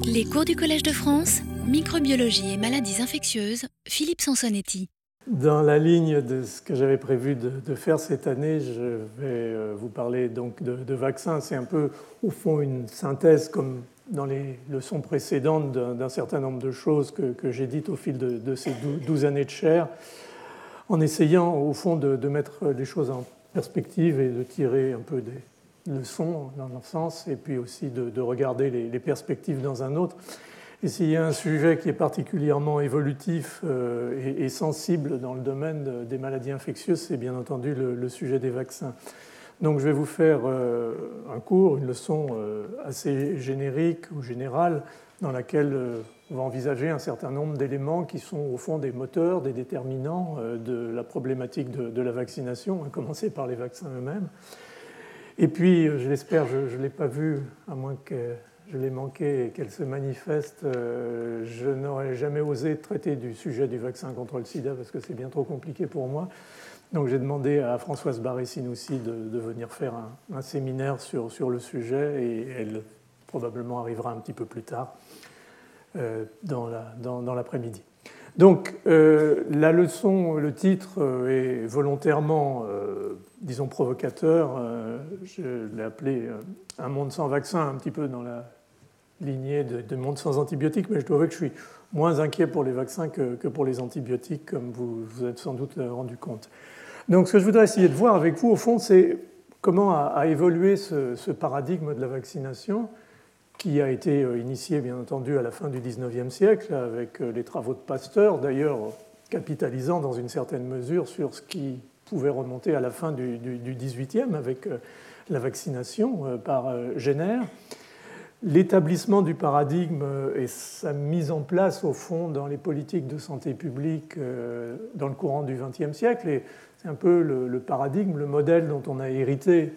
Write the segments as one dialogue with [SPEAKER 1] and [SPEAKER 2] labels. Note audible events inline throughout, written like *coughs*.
[SPEAKER 1] Les cours du Collège de France, microbiologie et maladies infectieuses, Philippe Sansonetti.
[SPEAKER 2] Dans la ligne de ce que j'avais prévu de, faire cette année, je vais euh, vous parler donc de, vaccins. C'est un peu, au fond, une synthèse, comme dans les leçons précédentes, d'un certain nombre de choses que, j'ai dites au fil de, ces douze années de chair, en essayant, au fond, de, mettre les choses en perspective et de tirer un peu des, leçons dans un sens, et puis aussi de, regarder les, perspectives dans un autre. Et s'il y a un sujet qui est particulièrement évolutif euh, et, sensible dans le domaine des maladies infectieuses, c'est bien entendu le, sujet des vaccins. Donc je vais vous faire euh, un cours, une leçon euh, assez générique ou générale, dans laquelle on va envisager un certain nombre d'éléments qui sont au fond des moteurs, des déterminants de la problématique de, de la vaccination, à commencer par les vaccins eux-mêmes. Et puis, je l'espère, je ne l'ai pas vue, à moins que je l'ai manqué et qu'elle se manifeste, euh, je n'aurais jamais osé traiter du sujet du vaccin contre le sida parce que c'est bien trop compliqué pour moi. Donc j'ai demandé à Françoise Barré-Sinoussi de, venir faire un, séminaire sur, sur, le sujet et elle probablement arrivera un petit peu plus tard euh, dans l'après-midi. Donc euh, la leçon, le titre euh, est volontairement, euh, disons, provocateur. je l'ai appelé Un monde sans vaccin, un petit peu dans la lignée de, monde sans antibiotiques, mais je dois avouer que je suis moins inquiet pour les vaccins que, pour les antibiotiques, comme vous vous êtes sans doute rendu compte. Donc ce que je voudrais essayer de voir avec vous, au fond, c'est comment a, évolué ce, paradigme de la vaccination qui a été euh, initié bien entendu à la fin du XIXe siècle avec euh, les travaux de Pasteur, d'ailleurs capitalisant dans une certaine mesure sur ce qui pouvait remonter à la fin du XVIIIe avec euh, la vaccination par Jenner. L'établissement du paradigme et sa mise en place au fond dans les politiques de santé publique dans le courant du XXe siècle, et c'est un peu le paradigme, le modèle dont on a hérité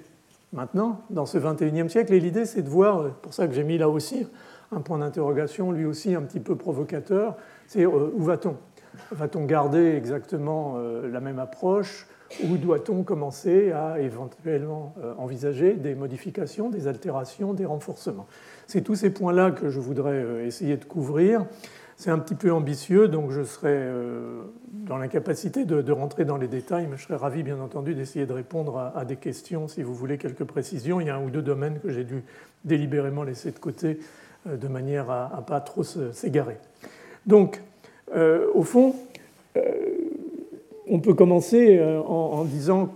[SPEAKER 2] maintenant, dans ce 21e siècle. Et l'idée, c'est de voir, pour ça que j'ai mis là aussi un point d'interrogation, lui aussi un petit peu provocateur, c'est euh, où va-t-on? Va-t-on garder exactement euh, la même approche? Ou doit-on commencer à éventuellement euh, envisager des modifications, des altérations, des renforcements? C'est tous ces points-là que je voudrais essayer de couvrir. C'est un petit peu ambitieux, donc je serai euh, dans l'incapacité de, rentrer dans les détails, mais je serais ravi, bien entendu, d'essayer de répondre à, des questions si vous voulez quelques précisions. Il y a un ou deux domaines que j'ai dû délibérément laisser de côté euh, de manière à ne pas trop s'égarer. Donc, euh, au fond, on peut commencer en disant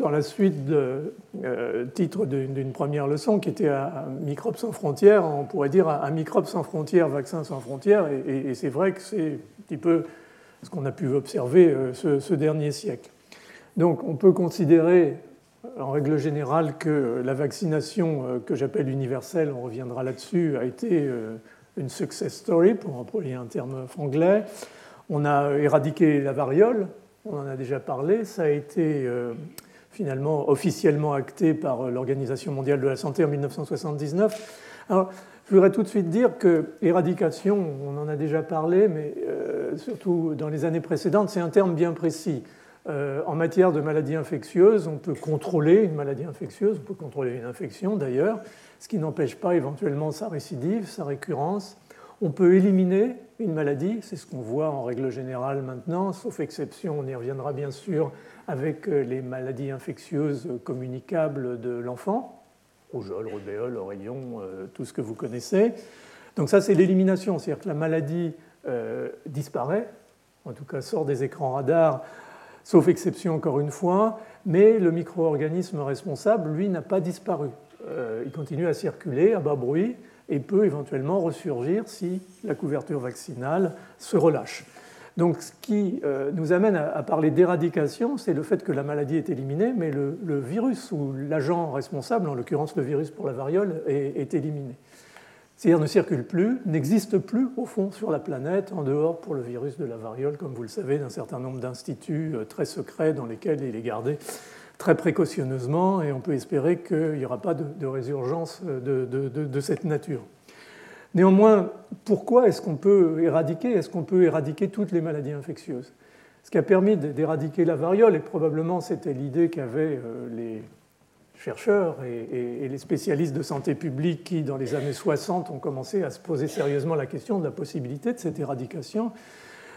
[SPEAKER 2] dans la suite de euh, titre d'une première leçon qui était à, Microbes sans frontières, on pourrait dire à, Microbes sans frontières, vaccins sans frontières, et, c'est vrai que c'est un petit peu ce qu'on a pu observer euh, ce, dernier siècle. Donc on peut considérer en règle générale que la vaccination euh, que j'appelle universelle, on reviendra là-dessus, a été une success story, pour employer un terme anglais. On a éradiqué la variole, on en a déjà parlé, ça a été finalement officiellement acté par euh, l'Organisation mondiale de la santé en 1979. Alors, je voudrais tout de suite dire que éradication, on en a déjà parlé, mais euh, surtout dans les années précédentes, c'est un terme bien précis. Euh, en matière de maladies infectieuses, on peut contrôler une maladie infectieuse, on peut contrôler une infection d'ailleurs, ce qui n'empêche pas éventuellement sa récidive, sa récurrence. On peut éliminer une maladie, c'est ce qu'on voit en règle générale maintenant, sauf exception, on y reviendra bien sûr avec euh, les maladies infectieuses communicables de l'enfant, rougeole, rubéole, oreillon, euh, tout ce que vous connaissez. Donc ça, c'est l'élimination, c'est-à-dire que la maladie euh, disparaît, en tout cas sort des écrans radars, sauf exception encore une fois, mais le micro-organisme responsable, lui, n'a pas disparu. il continue à circuler à bas bruit et peut éventuellement ressurgir si la couverture vaccinale se relâche. Donc ce qui euh, nous amène à parler d'éradication, c'est le fait que la maladie est éliminée, mais le, virus ou l'agent responsable, en l'occurrence le virus pour la variole, est, éliminé. C'est-à-dire ne circule plus, n'existe plus au fond sur la planète, en dehors pour le virus de la variole, comme vous le savez, d'un certain nombre d'instituts euh, très secrets dans lesquels il est gardé très précautionneusement, et on peut espérer qu'il n'y aura pas de, résurgence euh, de cette nature. Néanmoins, pourquoi est-ce qu'on peut éradiquer Est-ce qu'on peut éradiquer toutes les maladies infectieuses? Ce qui a permis d'éradiquer la variole, et probablement c'était l'idée qu'avaient euh, les chercheurs et, les spécialistes de santé publique qui, dans les années 60, ont commencé à se poser sérieusement la question de la possibilité de cette éradication,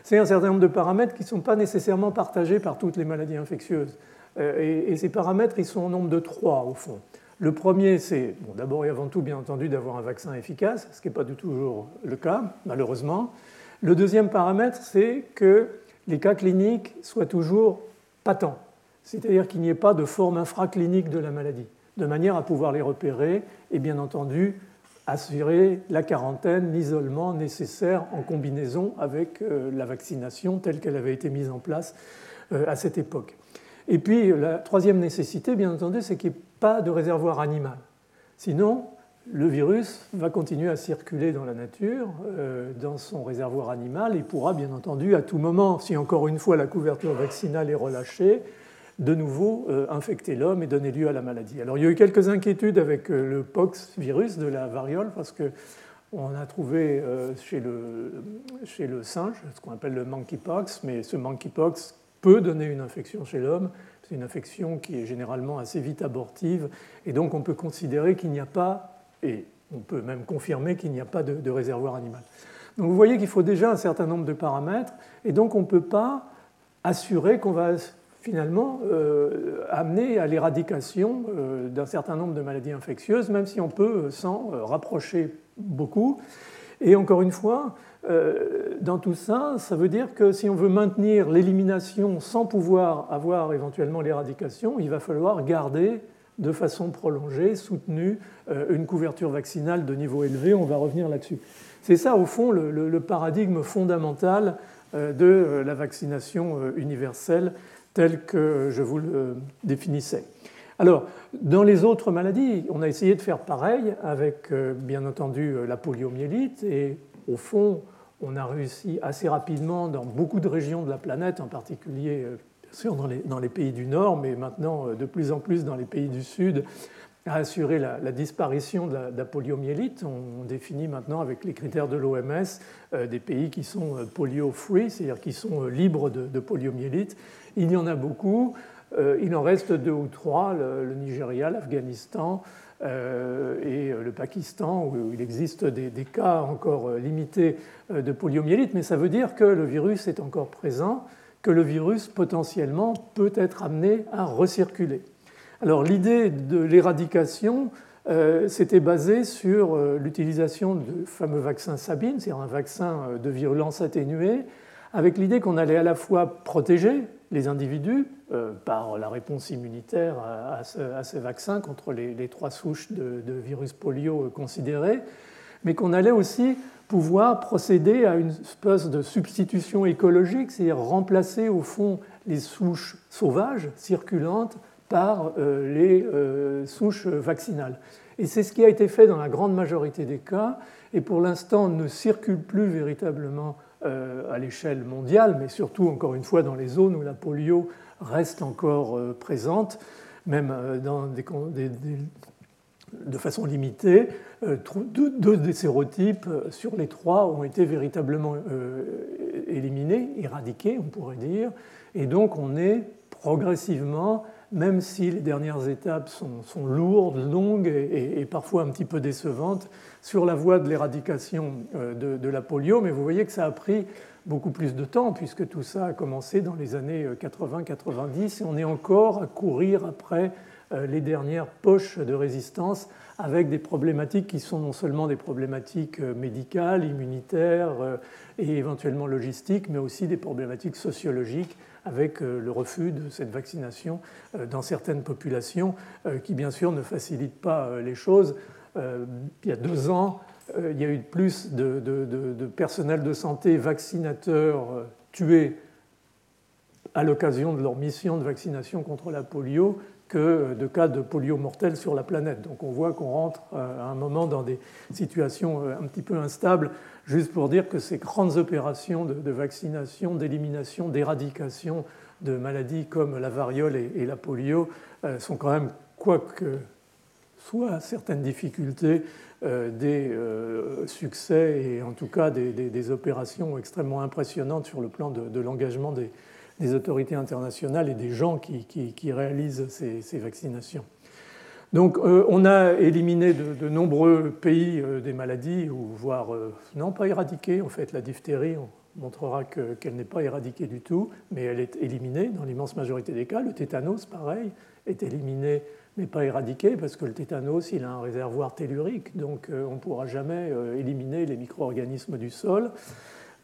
[SPEAKER 2] c'est un certain nombre de paramètres qui ne sont pas nécessairement partagés par toutes les maladies infectieuses. Euh, et, ces paramètres, ils sont au nombre de trois, au fond. Le premier, c'est d'abord et avant tout, bien entendu, d'avoir un vaccin efficace, ce qui n'est pas du tout toujours le cas, malheureusement. Le deuxième paramètre, c'est que les cas cliniques soient toujours patents, c'est-à-dire qu'il n'y ait pas de forme infraclinique de la maladie, de manière à pouvoir les repérer et bien entendu assurer la quarantaine, l'isolement nécessaire en combinaison avec euh, la vaccination telle qu'elle avait été mise en place euh, à cette époque. Et puis la troisième nécessité, bien entendu, c'est qu'il n'y ait pas de réservoir animal. Sinon, le virus va continuer à circuler dans la nature, euh, dans son réservoir animal, et pourra bien entendu à tout moment, si encore une fois la couverture vaccinale est relâchée, de nouveau euh, infecter l'homme et donner lieu à la maladie. Alors il y a eu quelques inquiétudes avec euh, le pox virus de la variole, parce que on a trouvé chez le, chez le singe ce qu'on appelle le monkeypox, mais ce monkeypox peut donner une infection chez l'homme. C'est une infection qui est généralement assez vite abortive, et donc on peut considérer qu'il n'y a pas et on peut même confirmer qu'il n'y a pas de, réservoir animal. Donc vous voyez qu'il faut déjà un certain nombre de paramètres, et donc on ne peut pas assurer qu'on va finalement euh, amener à l'éradication euh, d'un certain nombre de maladies infectieuses, même si on peut s'en euh, rapprocher beaucoup. Et encore une fois, dans tout ça, ça veut dire que si on veut maintenir l'élimination sans pouvoir avoir éventuellement l'éradication, il va falloir garder de façon prolongée, soutenue, euh, une couverture vaccinale de niveau élevé. On va revenir là-dessus. C'est ça, au fond, le, paradigme fondamental euh, de euh, la vaccination universelle tel que je vous le définissais. Alors, dans les autres maladies, on a essayé de faire pareil avec, bien entendu, la poliomyélite. Et au fond, on a réussi assez rapidement dans beaucoup de régions de la planète, en particulier sûr dans les, dans les, pays du Nord, mais maintenant euh, de plus en plus dans les pays du Sud, à assurer la, disparition de la, poliomyélite. On, définit maintenant avec les critères de l'OMS euh, des pays qui sont euh, polio-free, c'est-à-dire qui sont libres de, poliomyélite. Il y en a beaucoup. il en reste deux ou trois, le, Nigeria, l'Afghanistan et le Pakistan, où il existe des, cas encore limités de poliomyélite, mais ça veut dire que le virus est encore présent que le virus potentiellement peut être amené à recirculer. Alors l'idée de l'éradication euh, basée sur euh, l'utilisation du fameux vaccin Sabine, c'est-à-dire un vaccin euh, de virulence atténuée, avec l'idée qu'on allait à la fois protéger les individus par la réponse immunitaire à, ce, vaccin contre les, trois souches de, virus polio considérées, mais qu'on allait aussi pouvoir procéder à une espèce de substitution écologique, c'est-à-dire remplacer au fond les souches sauvages circulantes par euh, les euh, souches vaccinales. Et c'est ce qui a été fait dans la grande majorité des cas, et pour l'instant ne circule plus véritablement euh, à l'échelle mondiale, mais surtout, encore une fois, dans les zones où la polio reste encore présente, même des, de façon limitée, euh, deux, des sérotypes euh, sur les trois ont été véritablement euh, éliminés, éradiqués, on pourrait dire. Et donc on est progressivement, même si les dernières étapes sont, lourdes, longues et, parfois un petit peu décevantes, sur la voie de l'éradication de, de, la polio. Mais vous voyez que ça a pris beaucoup plus de temps, puisque tout ça a commencé dans les années 80-90, et on est encore à courir après les dernières poches de résistance avec des problématiques qui sont non seulement des problématiques euh, médicales, immunitaires euh, et éventuellement logistiques, mais aussi des problématiques sociologiques avec euh, le refus de cette vaccination dans certaines populations, qui bien sûr ne facilite pas les choses. Il y a deux ans, il y a eu plus de, de personnel de santé vaccinateurs tués à l'occasion de leur mission de vaccination contre la polio de cas de polio mortel sur la planète. Donc on voit qu'on rentre euh, à un moment dans des situations euh, un petit peu instables, juste pour dire que ces grandes opérations de, vaccination, d'élimination, d'éradication de maladies comme la variole et, la polio euh, sont quand même, quoique soit certaines difficultés, des succès et en tout cas des, opérations extrêmement impressionnantes sur le plan de l'engagement des, des autorités internationales et des gens qui, réalisent ces, vaccinations. Donc on a éliminé de, nombreux pays des maladies, ou voire non pas éradiqué en fait la diphtérie. On montrera qu'elle n'est pas éradiquée du tout, mais elle est éliminée dans l'immense majorité des cas. Le tétanos, pareil, est éliminé mais pas éradiqué parce que le tétanos, il a un réservoir tellurique, donc on ne pourra jamais éliminer les micro-organismes du sol.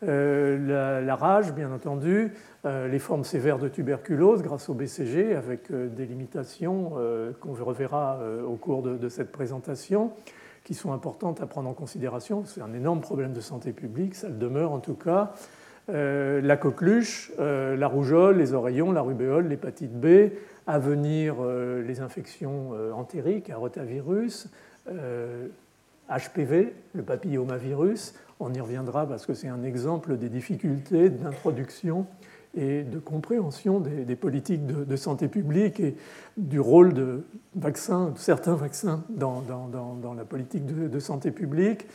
[SPEAKER 2] Euh, la, rage, bien entendu, euh, les formes sévères de tuberculose grâce au BCG, avec euh, des limitations qu'on reverra au cours de, cette présentation, qui sont importantes à prendre en considération. C'est un énorme problème de santé publique, ça le demeure en tout cas. la coqueluche, la rougeole, les oreillons, la rubéole, l'hépatite B, à venir les infections entériques, à rotavirus, HPV, le papillomavirus, on y reviendra parce que c'est un exemple des difficultés d'introduction et de compréhension des, politiques de, santé publique et du rôle de vaccins, certains vaccins dans, la politique de, santé publique.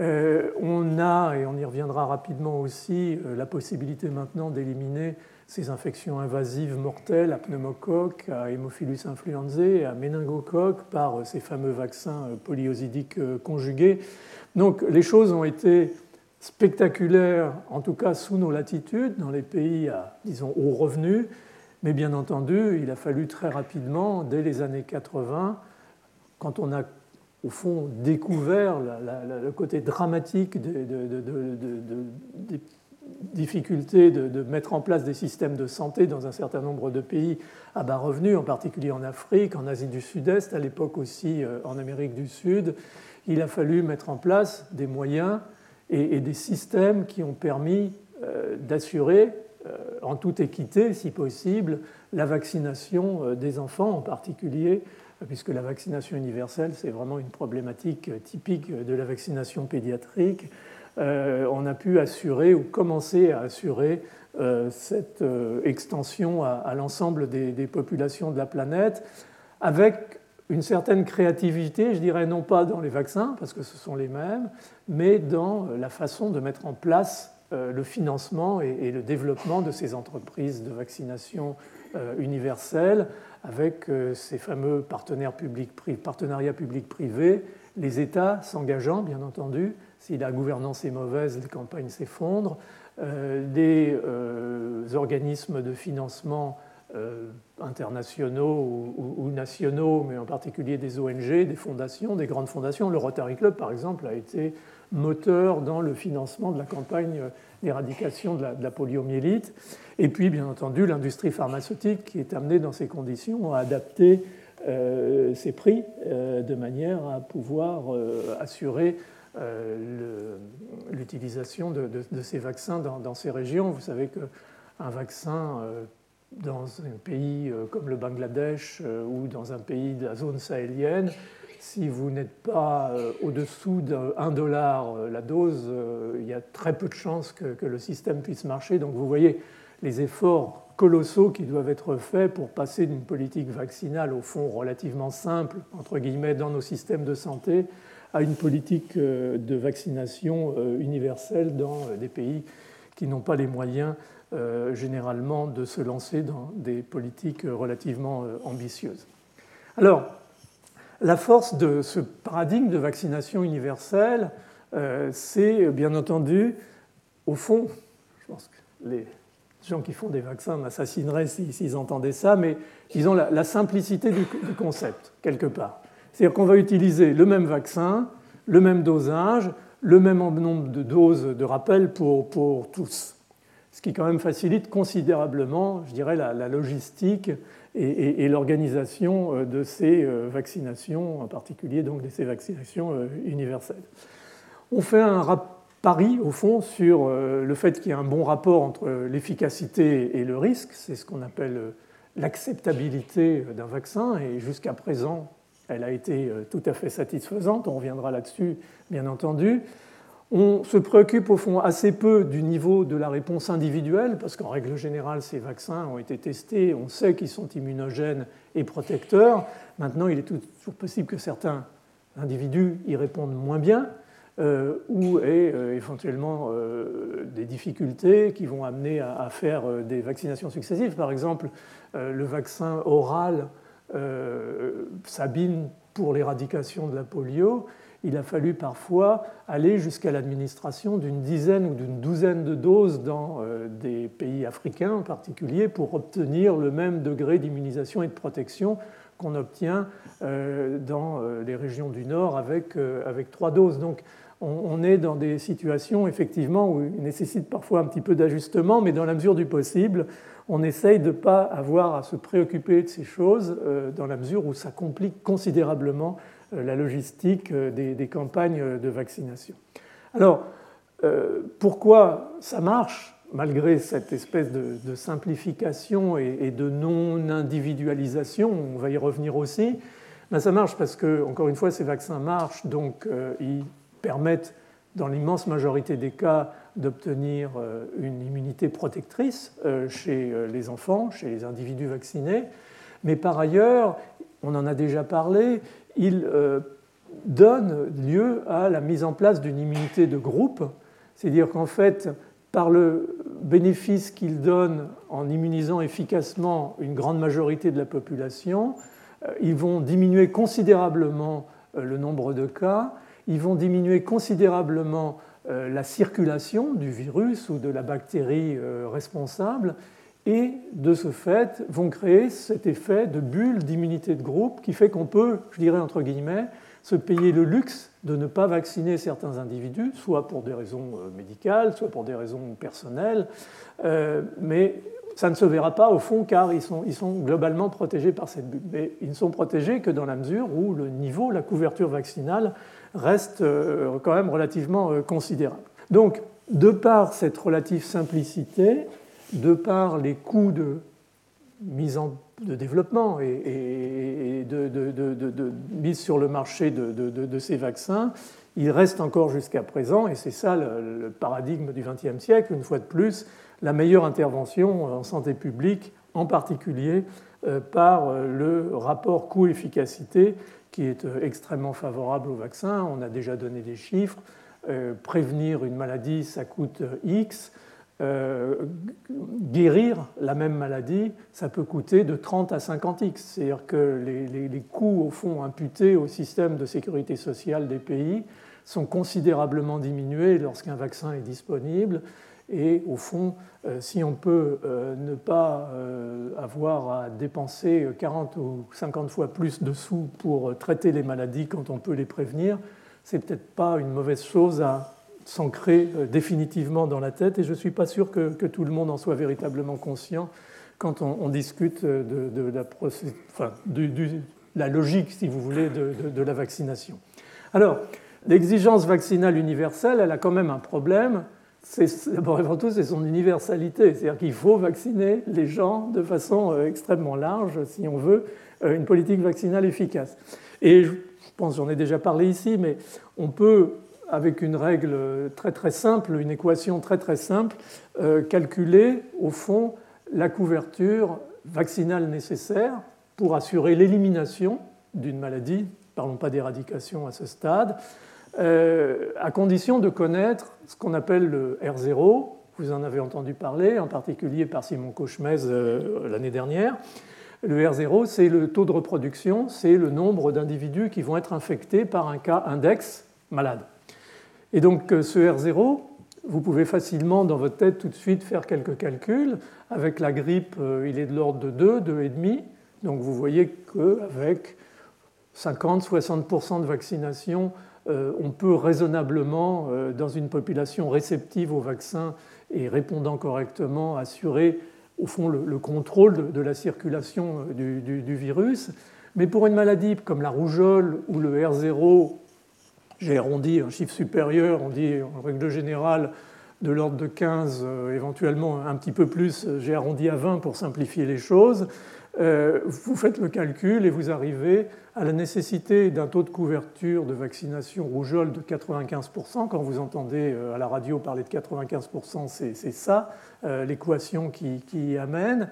[SPEAKER 2] Euh, on a, et on y reviendra rapidement aussi, euh, la possibilité maintenant d'éliminer ces infections invasives mortelles à pneumocoque, à Haemophilus influenzae, à méningocoque par euh, ces fameux vaccins polyosidiques conjugués. Donc les choses ont été spectaculaires, en tout cas sous nos latitudes, dans les pays à, disons, haut revenu, mais bien entendu, il a fallu très rapidement, dès les années 80, quand on a au fond découvert le côté dramatique des, difficultés de, mettre en place des systèmes de santé dans un certain nombre de pays à bas revenus, en particulier en Afrique, en Asie du Sud-Est, à l'époque aussi euh, en Amérique du Sud, il a fallu mettre en place des moyens et, des systèmes qui ont permis euh, d'assurer, euh, en toute équité, si possible, la vaccination euh, des enfants en particulier, puisque la vaccination universelle, c'est vraiment une problématique typique de la vaccination pédiatrique. on a pu assurer ou commencer à assurer cette extension à, l'ensemble des, des, populations de la planète, avec une certaine créativité, je dirais non pas dans les vaccins, parce que ce sont les mêmes, mais dans la façon de mettre en place euh, le financement et le développement de ces entreprises de vaccination euh, universelle, avec euh, ces fameux partenaires publics, partenariats publics-privés, les États s'engageant, bien entendu, si la gouvernance est mauvaise, les campagnes s'effondrent, des organismes de financement internationaux ou, nationaux, mais en particulier des ONG, des fondations, des grandes fondations. Le Rotary Club, par exemple, a été moteur dans le financement de la campagne d'éradication de, la, poliomyélite. Et puis, bien entendu, l'industrie pharmaceutique qui est amenée dans ces conditions à adapter euh, ses prix euh, de manière à pouvoir assurer l'utilisation de, ces vaccins dans, dans, ces régions. Vous savez qu'un vaccin dans un pays euh, comme le Bangladesh euh, ou dans un pays de la zone sahélienne, si vous n'êtes pas euh, au-dessous d'un dollar la dose, il y a très peu de chances que, le système puisse marcher. Donc vous voyez les efforts colossaux qui doivent être faits pour passer d'une politique vaccinale au fond relativement simple, entre guillemets, dans nos systèmes de santé, à une politique de vaccination universelle dans des pays qui n'ont pas les moyens euh, généralement de se lancer dans des politiques relativement euh, ambitieuses. Alors, la force de ce paradigme de vaccination universelle, euh, c'est bien entendu, au fond, je pense que les gens qui font des vaccins m'assassineraient s'ils entendaient ça, mais disons la, la simplicité du, concept, quelque part. C'est-à-dire qu'on va utiliser le même vaccin, le même dosage, le même nombre de doses de rappel pour, pour tous ce qui quand même facilite considérablement, je dirais, la, logistique et, l'organisation euh, de ces euh, vaccinations, en particulier donc de ces vaccinations euh, universelles. On fait un pari, au fond, sur le fait qu'il y a un bon rapport entre l'efficacité et le risque, c'est ce qu'on appelle l'acceptabilité d'un vaccin, et jusqu'à présent, elle a été tout à fait satisfaisante, on reviendra là-dessus, bien entendu. On se préoccupe au fond assez peu du niveau de la réponse individuelle, parce qu'en règle générale, ces vaccins ont été testés, on sait qu'ils sont immunogènes et protecteurs. Maintenant, il est toujours possible que certains individus y répondent moins bien, euh, ou aient euh, éventuellement euh, des difficultés qui vont amener à, faire des vaccinations successives. Par exemple, le vaccin oral Sabine pour l'éradication de la polio, il a fallu parfois aller jusqu'à l'administration d'une dizaine ou d'une douzaine de doses dans euh, des pays africains en particulier pour obtenir le même degré d'immunisation et de protection qu'on obtient euh, dans euh, les régions du Nord avec, avec trois doses. Donc on, est dans des situations effectivement où il nécessite parfois un petit peu d'ajustement, mais dans la mesure du possible, on essaye de ne pas avoir à se préoccuper de ces choses dans la mesure où ça complique considérablement la logistique euh, des, campagnes de vaccination. Alors, euh, pourquoi ça marche malgré cette espèce de, simplification et, de non-individualisation On va y revenir aussi. Ben, ça marche parce que, encore une fois, ces vaccins marchent, donc ils permettent, dans l'immense majorité des cas, d'obtenir une immunité protectrice chez les enfants, chez les individus vaccinés. Mais par ailleurs, on en a déjà parlé, il euh, donne lieu à la mise en place d'une immunité de groupe, c'est-à-dire qu'en fait, par le bénéfice qu'il donne en immunisant efficacement une grande majorité de la population, euh, ils vont diminuer considérablement euh, le nombre de cas, ils vont diminuer considérablement la circulation du virus ou de la bactérie responsable, et de ce fait vont créer cet effet de bulle d'immunité de groupe qui fait qu'on peut, je dirais entre guillemets, se payer le luxe de ne pas vacciner certains individus, soit pour des raisons euh, médicales, soit pour des raisons personnelles, euh, mais ça ne se verra pas au fond car ils sont, globalement protégés par cette bulle. Mais ils ne sont protégés que dans la mesure où le niveau, la couverture vaccinale reste euh, quand même relativement considérable. Donc, de par cette relative simplicité, de par les coûts de mise en développement et, de, mise sur le marché de, ces vaccins, il reste encore jusqu'à présent, et c'est ça le, paradigme du XXe siècle, une fois de plus, la meilleure intervention en santé publique, en particulier euh, par euh, le rapport coût-efficacité qui est euh, extrêmement favorable au vaccin. On a déjà donné des chiffres. Prévenir une maladie, ça coûte X. Euh, guérir la même maladie, ça peut coûter de 30 à 50x. C'est-à-dire que les, coûts, au fond, imputés au système de sécurité sociale des pays sont considérablement diminués lorsqu'un vaccin est disponible. Et au fond, euh, si on peut euh, ne pas avoir à dépenser 40 ou 50 fois plus de sous pour traiter les maladies quand on peut les prévenir, c'est peut-être pas une mauvaise chose à, s'ancrer euh, définitivement dans la tête et je ne suis pas sûr que, tout le monde en soit véritablement conscient quand on, discute de, la, logique, si vous voulez, de, la vaccination. Alors, l'exigence vaccinale universelle, elle a quand même un problème. D'abord et avant tout, c'est son universalité. C'est-à-dire qu'il faut vacciner les gens de façon euh, extrêmement large si on veut euh, une politique vaccinale efficace. Et je pense, j'en ai déjà parlé ici, mais on peut avec une règle très très simple, une équation très très simple, euh, calculer au fond la couverture vaccinale nécessaire pour assurer l'élimination d'une maladie, parlons pas d'éradication à ce stade, euh, à condition de connaître ce qu'on appelle le R0, vous en avez entendu parler, en particulier par Simon Cauchemez euh, l'année dernière. Le R0, c'est le taux de reproduction, c'est le nombre d'individus qui vont être infectés par un cas index malade. Et donc euh, ce R0, vous pouvez facilement dans votre tête tout de suite faire quelques calculs. Avec la grippe, euh, il est de l'ordre de 2, 2,5. Donc vous voyez qu'avec 50-60% de vaccination, euh, on peut raisonnablement, dans une population réceptive au vaccin et répondant correctement, assurer au fond le, contrôle de, la circulation du, virus. Mais pour une maladie comme la rougeole où le R0 j'ai arrondi un chiffre supérieur, on dit en règle générale de l'ordre de 15, euh, éventuellement un petit peu plus, j'ai arrondi à 20 pour simplifier les choses. Euh, vous faites le calcul et vous arrivez à la nécessité d'un taux de couverture de vaccination rougeole de 95%. Quand vous entendez euh, à la radio parler de 95%, c'est ça l'équation qui, qui y amène.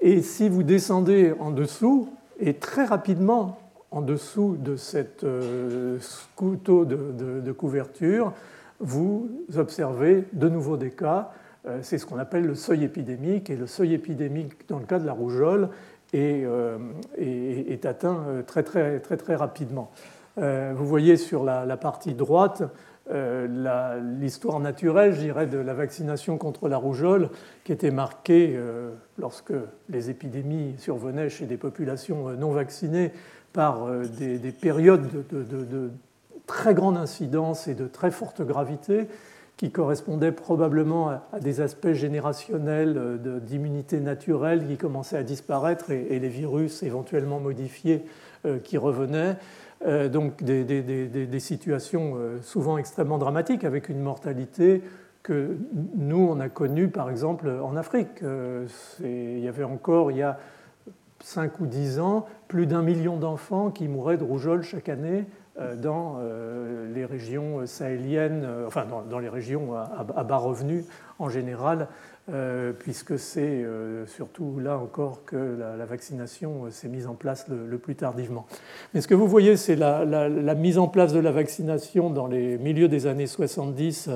[SPEAKER 2] Et si vous descendez en dessous, et très rapidement, en dessous de cette euh, couteau de, couverture, vous observez de nouveau des cas. Euh, c'est ce qu'on appelle le seuil épidémique. Et le seuil épidémique, dans le cas de la rougeole, est, est, atteint très très, très, très rapidement. Vous voyez sur la, partie droite l'histoire naturelle, je de la vaccination contre la rougeole, qui était marquée lorsque les épidémies survenaient chez des populations non vaccinées par des, des périodes de, très grande incidence et de très forte gravité qui correspondaient probablement à des aspects générationnels euh, d'immunité naturelle qui commençaient à disparaître et, les virus éventuellement modifiés euh, qui revenaient. Euh, donc des, des, situations souvent extrêmement dramatiques avec une mortalité que nous, on a connue par exemple en Afrique. Il y avait encore, il y a 5 ou 10 ans, plus d'un million d'enfants qui mouraient de rougeole chaque année euh, dans euh, les régions sahéliennes, euh, enfin dans, les régions à, bas revenus en général, puisque c'est surtout là encore que la, vaccination s'est mise en place le, plus tardivement. Mais ce que vous voyez, c'est la, la, mise en place de la vaccination dans les milieux des années 70.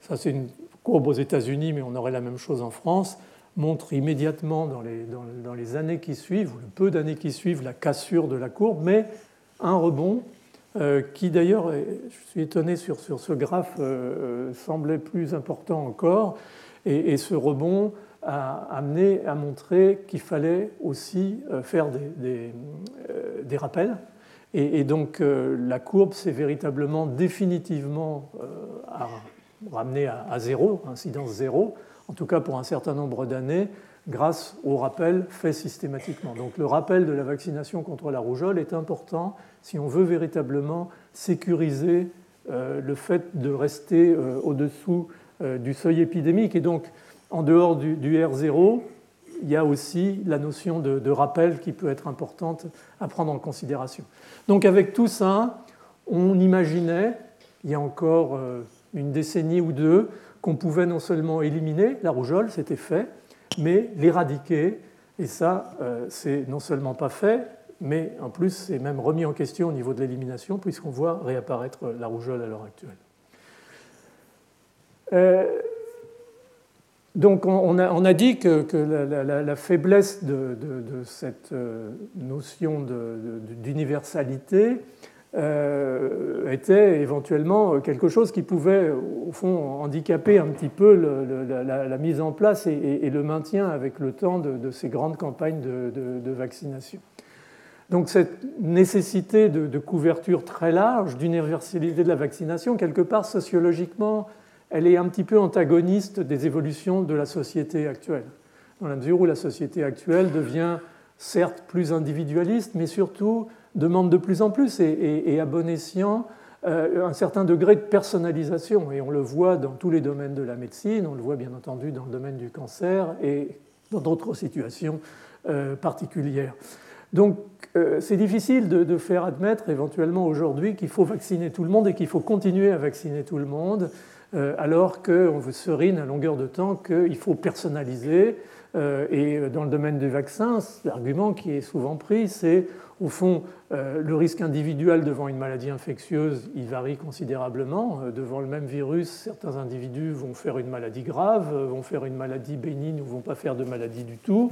[SPEAKER 2] Ça, c'est une courbe aux États-Unis, mais on aurait la même chose en France montre immédiatement dans les, dans, les années qui suivent, ou le peu d'années qui suivent, la cassure de la courbe, mais un rebond euh, qui d'ailleurs, je suis étonné sur, sur ce graphe, euh, euh, semblait plus important encore, et, ce rebond a amené à montrer qu'il fallait aussi faire des, des, rappels. Et, donc la courbe s'est véritablement définitivement ramenée à, à, zéro, incidence zéro, en tout cas pour un certain nombre d'années, grâce au rappel fait systématiquement. Donc le rappel de la vaccination contre la rougeole est important si on veut véritablement sécuriser euh, le fait de rester euh, au-dessous euh, du seuil épidémique. Et donc, en dehors du, R0, il y a aussi la notion de, rappel qui peut être importante à prendre en considération. Donc, avec tout ça, on imaginait, il y a encore une décennie ou deux, qu'on pouvait non seulement éliminer la rougeole, c'était fait, mais l'éradiquer. Et ça, c'est non seulement pas fait, mais en plus, c'est même remis en question au niveau de l'élimination, puisqu'on voit réapparaître la rougeole à l'heure actuelle. Euh, donc, on a, dit que, la, faiblesse de, cette euh, notion d'universalité euh, était éventuellement quelque chose qui pouvait, au fond, handicaper un petit peu la, mise en place et, le maintien avec le temps de, ces grandes campagnes de vaccination. Donc cette nécessité de, couverture très large, d'universalité de la vaccination, quelque part sociologiquement, elle est un petit peu antagoniste des évolutions de la société actuelle, dans la mesure où la société actuelle devient certes plus individualiste, mais surtout demande de plus en plus et, à bon escient euh, un certain degré de personnalisation. Et on le voit dans tous les domaines de la médecine, on le voit bien entendu dans le domaine du cancer et dans d'autres situations euh, particulières. Donc euh, c'est difficile de, faire admettre éventuellement aujourd'hui qu'il faut vacciner tout le monde et qu'il faut continuer à vacciner tout le monde, alors qu'on vous serine à longueur de temps qu'il faut personnaliser. Et dans le domaine des vaccins, l'argument qui est souvent pris, c'est au fond le risque individuel devant une maladie infectieuse, il varie considérablement. devant le même virus, certains individus vont faire une maladie grave, vont faire une maladie bénigne ou vont pas faire de maladie du tout.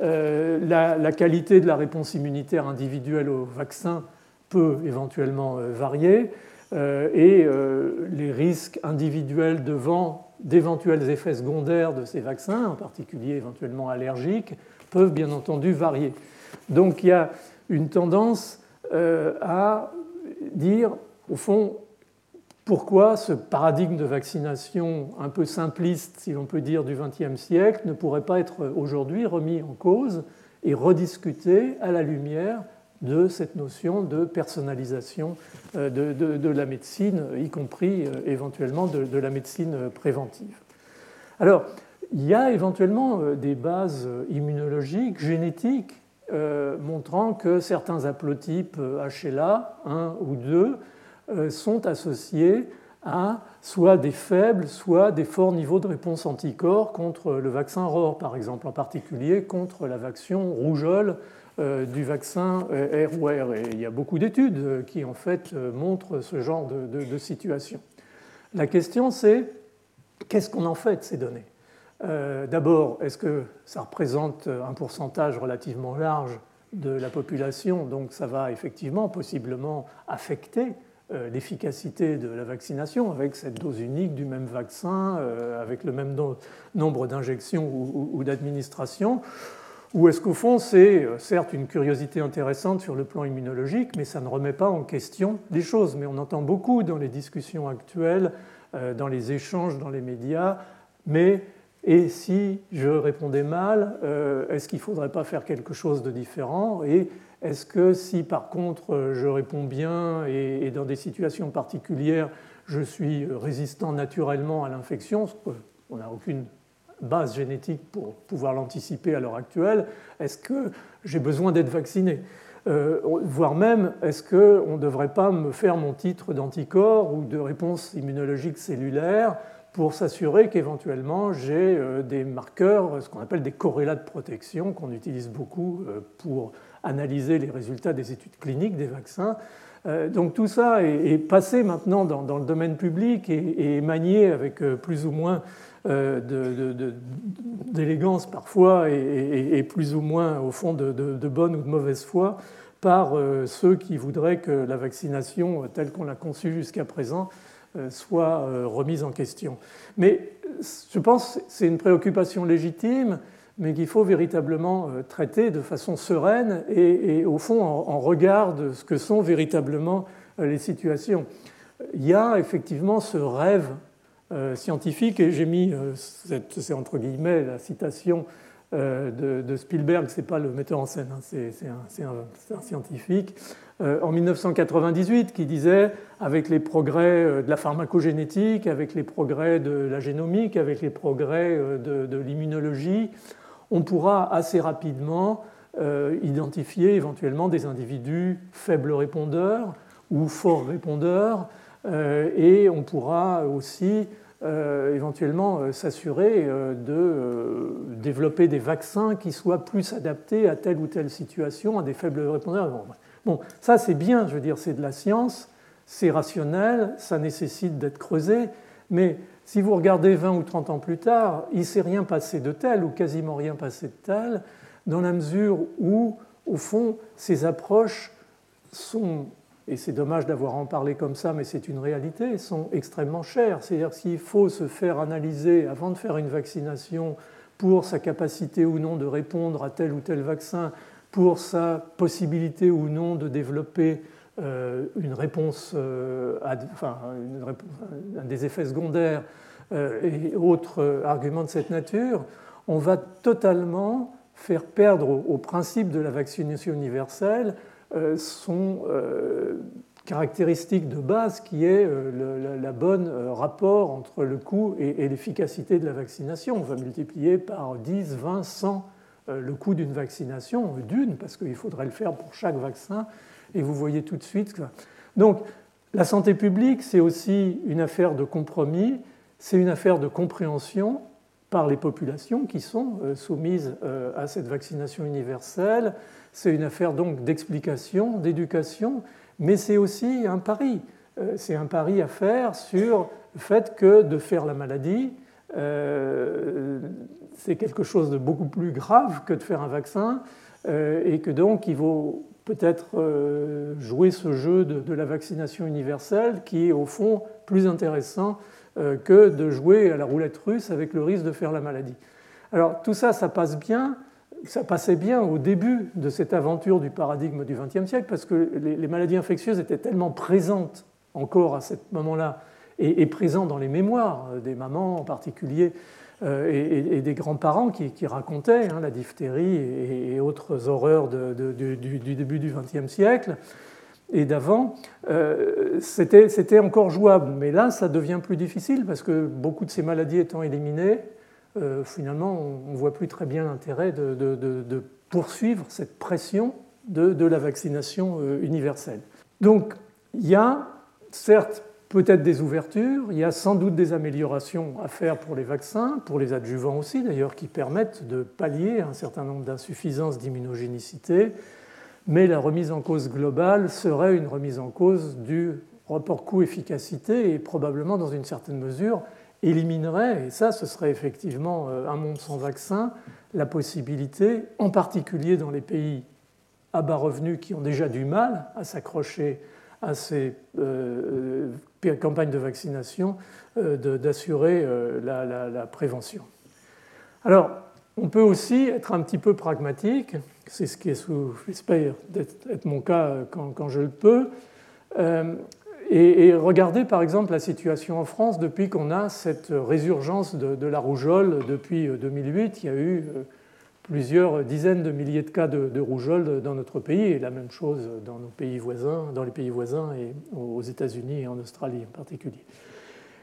[SPEAKER 2] Euh, la, qualité de la réponse immunitaire individuelle au vaccin peut éventuellement euh, varier euh, et les risques individuels devant d'éventuels effets secondaires de ces vaccins, en particulier éventuellement allergiques, peuvent bien entendu varier. Donc il y a une tendance à dire, au fond, pourquoi ce paradigme de vaccination un peu simpliste, si l'on peut dire, du XXe siècle ne pourrait pas être aujourd'hui remis en cause et rediscuté à la lumière de cette notion de personnalisation euh, de, la médecine, y compris euh, éventuellement de, la médecine préventive. Alors, il y a éventuellement euh, des bases immunologiques, génétiques, montrant que certains haplotypes HLA, 1 ou 2, euh, sont associés à soit des faibles, soit des forts niveaux de réponse anticorps contre le vaccin ROR, par exemple, en particulier contre la vaccination rougeole euh, du vaccin euh, ROR. Et il y a beaucoup d'études qui, en fait, montrent ce genre de, situation. La question, c'est qu'est-ce qu'on en fait de ces données? D'abord, est-ce que ça représente un pourcentage relativement large de la population? Donc ça va effectivement possiblement affecter l'efficacité de la vaccination avec cette dose unique du même vaccin, avec le même nombre d'injections ou d'administrations. Ou est-ce qu'au fond, c'est euh, certes une curiosité intéressante sur le plan immunologique, mais ça ne remet pas en question les choses. Mais on entend beaucoup dans les discussions actuelles, euh, dans les échanges dans les médias, mais et si je répondais mal, euh, est-ce qu'il ne faudrait pas faire quelque chose de différent Et est-ce que si par contre je réponds bien et dans des situations particulières, je suis résistant naturellement à l'infection, on n'a aucune base génétique pour pouvoir l'anticiper à l'heure actuelle, est-ce que j'ai besoin d'être vacciné? Euh, Voire même, est-ce qu'on ne devrait pas me faire mon titre d'anticorps ou de réponse immunologique cellulaire pour s'assurer qu'éventuellement j'ai euh, des marqueurs, ce qu'on appelle des corrélats de protection, qu'on utilise beaucoup euh, pour analyser les résultats des études cliniques des vaccins. Donc tout ça est passé maintenant dans le domaine public et manié avec plus ou moins euh, d'élégance parfois et, plus ou moins au fond de, bonne ou de mauvaise foi par euh, ceux qui voudraient que la vaccination telle qu'on l'a conçue jusqu'à présent euh, soit remise en question. Mais je pense que c'est une préoccupation légitime, mais qu'il faut véritablement traiter de façon sereine et, au fond en, regard de ce que sont véritablement les situations. Il y a effectivement ce rêve euh, scientifique, et j'ai mis, euh, c'est entre guillemets la citation euh, de, Spielberg, ce n'est pas le metteur en scène, hein, c'est un, scientifique, en 1998 qui disait, avec les progrès de la pharmacogénétique, avec les progrès de la génomique, avec les progrès de, de l'immunologie, on pourra assez rapidement identifier éventuellement des individus faibles répondeurs ou forts répondeurs, et on pourra aussi euh, éventuellement euh, s'assurer euh, de développer des vaccins qui soient plus adaptés à telle ou telle situation, à des faibles répondeurs. Bon, ça c'est bien, je veux dire, c'est de la science, c'est rationnel, ça nécessite d'être creusé, mais si vous regardez 20 ou 30 ans plus tard, il ne s'est rien passé de tel ou quasiment rien passé de tel, dans la mesure où, au fond, ces approches sont et c'est dommage d'avoir en parlé comme ça, mais c'est une réalité, sont extrêmement chers. C'est-à-dire qu'il faut se faire analyser avant de faire une vaccination pour sa capacité ou non de répondre à tel ou tel vaccin, pour sa possibilité ou non de développer euh, une réponse, euh, enfin, une des effets secondaires euh, et autres arguments de cette nature, on va totalement faire perdre au principe de la vaccination universelle son euh, caractéristique de base qui est euh, le la bonne rapport entre le coût et, l'efficacité de la vaccination. On va multiplier par 10, 20, 100 le coût d'une vaccination, d'une, parce qu'il faudrait le faire pour chaque vaccin, et vous voyez tout de suite. Donc, la santé publique, c'est aussi une affaire de compromis, c'est une affaire de compréhension par les populations qui sont soumises à cette vaccination universelle. C'est une affaire donc d'explication, d'éducation, mais c'est aussi un pari. Euh, c'est un pari à faire sur le fait que de faire la maladie, euh, c'est quelque chose de beaucoup plus grave que de faire un vaccin, euh, et que donc il vaut peut-être jouer ce jeu de, la vaccination universelle qui est au fond plus intéressant que de jouer à la roulette russe avec le risque de faire la maladie. Alors tout ça, ça passe bien ça passait bien au début de cette aventure du paradigme du XXe siècle, parce que les, maladies infectieuses étaient tellement présentes encore à ce moment-là, et, présentes dans les mémoires des mamans en particulier, euh, et, des grands-parents qui, racontaient hein, la diphtérie et, autres horreurs du, début du XXe siècle et d'avant, euh, c'était encore jouable. Mais là, ça devient plus difficile parce que beaucoup de ces maladies étant éliminées, euh, finalement, on ne voit plus très bien l'intérêt de, poursuivre cette pression de, la vaccination euh, universelle. Donc, il y a certes peut-être des ouvertures, il y a sans doute des améliorations à faire pour les vaccins, pour les adjuvants aussi d'ailleurs, qui permettent de pallier un certain nombre d'insuffisances d'immunogénicité, mais la remise en cause globale serait une remise en cause du rapport coût-efficacité et probablement dans une certaine mesure éliminerait, et ça ce serait effectivement un monde sans vaccin, la possibilité, en particulier dans les pays à bas revenus qui ont déjà du mal à s'accrocher à ces euh, euh, campagnes de vaccination, euh, d'assurer la, prévention. Alors, on peut aussi être un petit peu pragmatique, c'est ce qui est sous, j'espère être mon cas quand, je le peux, et, regarder par exemple la situation en France depuis qu'on a cette résurgence de, la rougeole depuis 2008. Il y a eu plusieurs dizaines de milliers de cas de, rougeole dans notre pays, et la même chose dans nos pays voisins, dans les pays voisins et aux États-Unis et en Australie en particulier.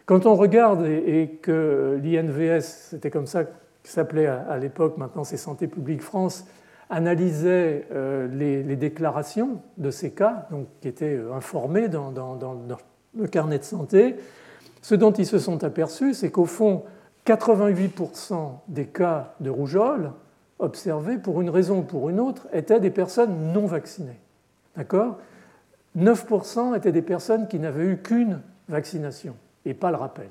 [SPEAKER 2] Quand on regarde et, que l'INVS, c'était comme ça que s'appelait à, l'époque, maintenant c'est Santé publique France, analysait euh, les, déclarations de ces cas, donc qui étaient euh, informés dans, dans le carnet de santé, ce dont ils se sont aperçus, c'est qu'au fond, 88% des cas de rougeole observés, pour une raison ou pour une autre, étaient des personnes non vaccinées. D'accord? 9% étaient des personnes qui n'avaient eu qu'une vaccination et pas le rappel.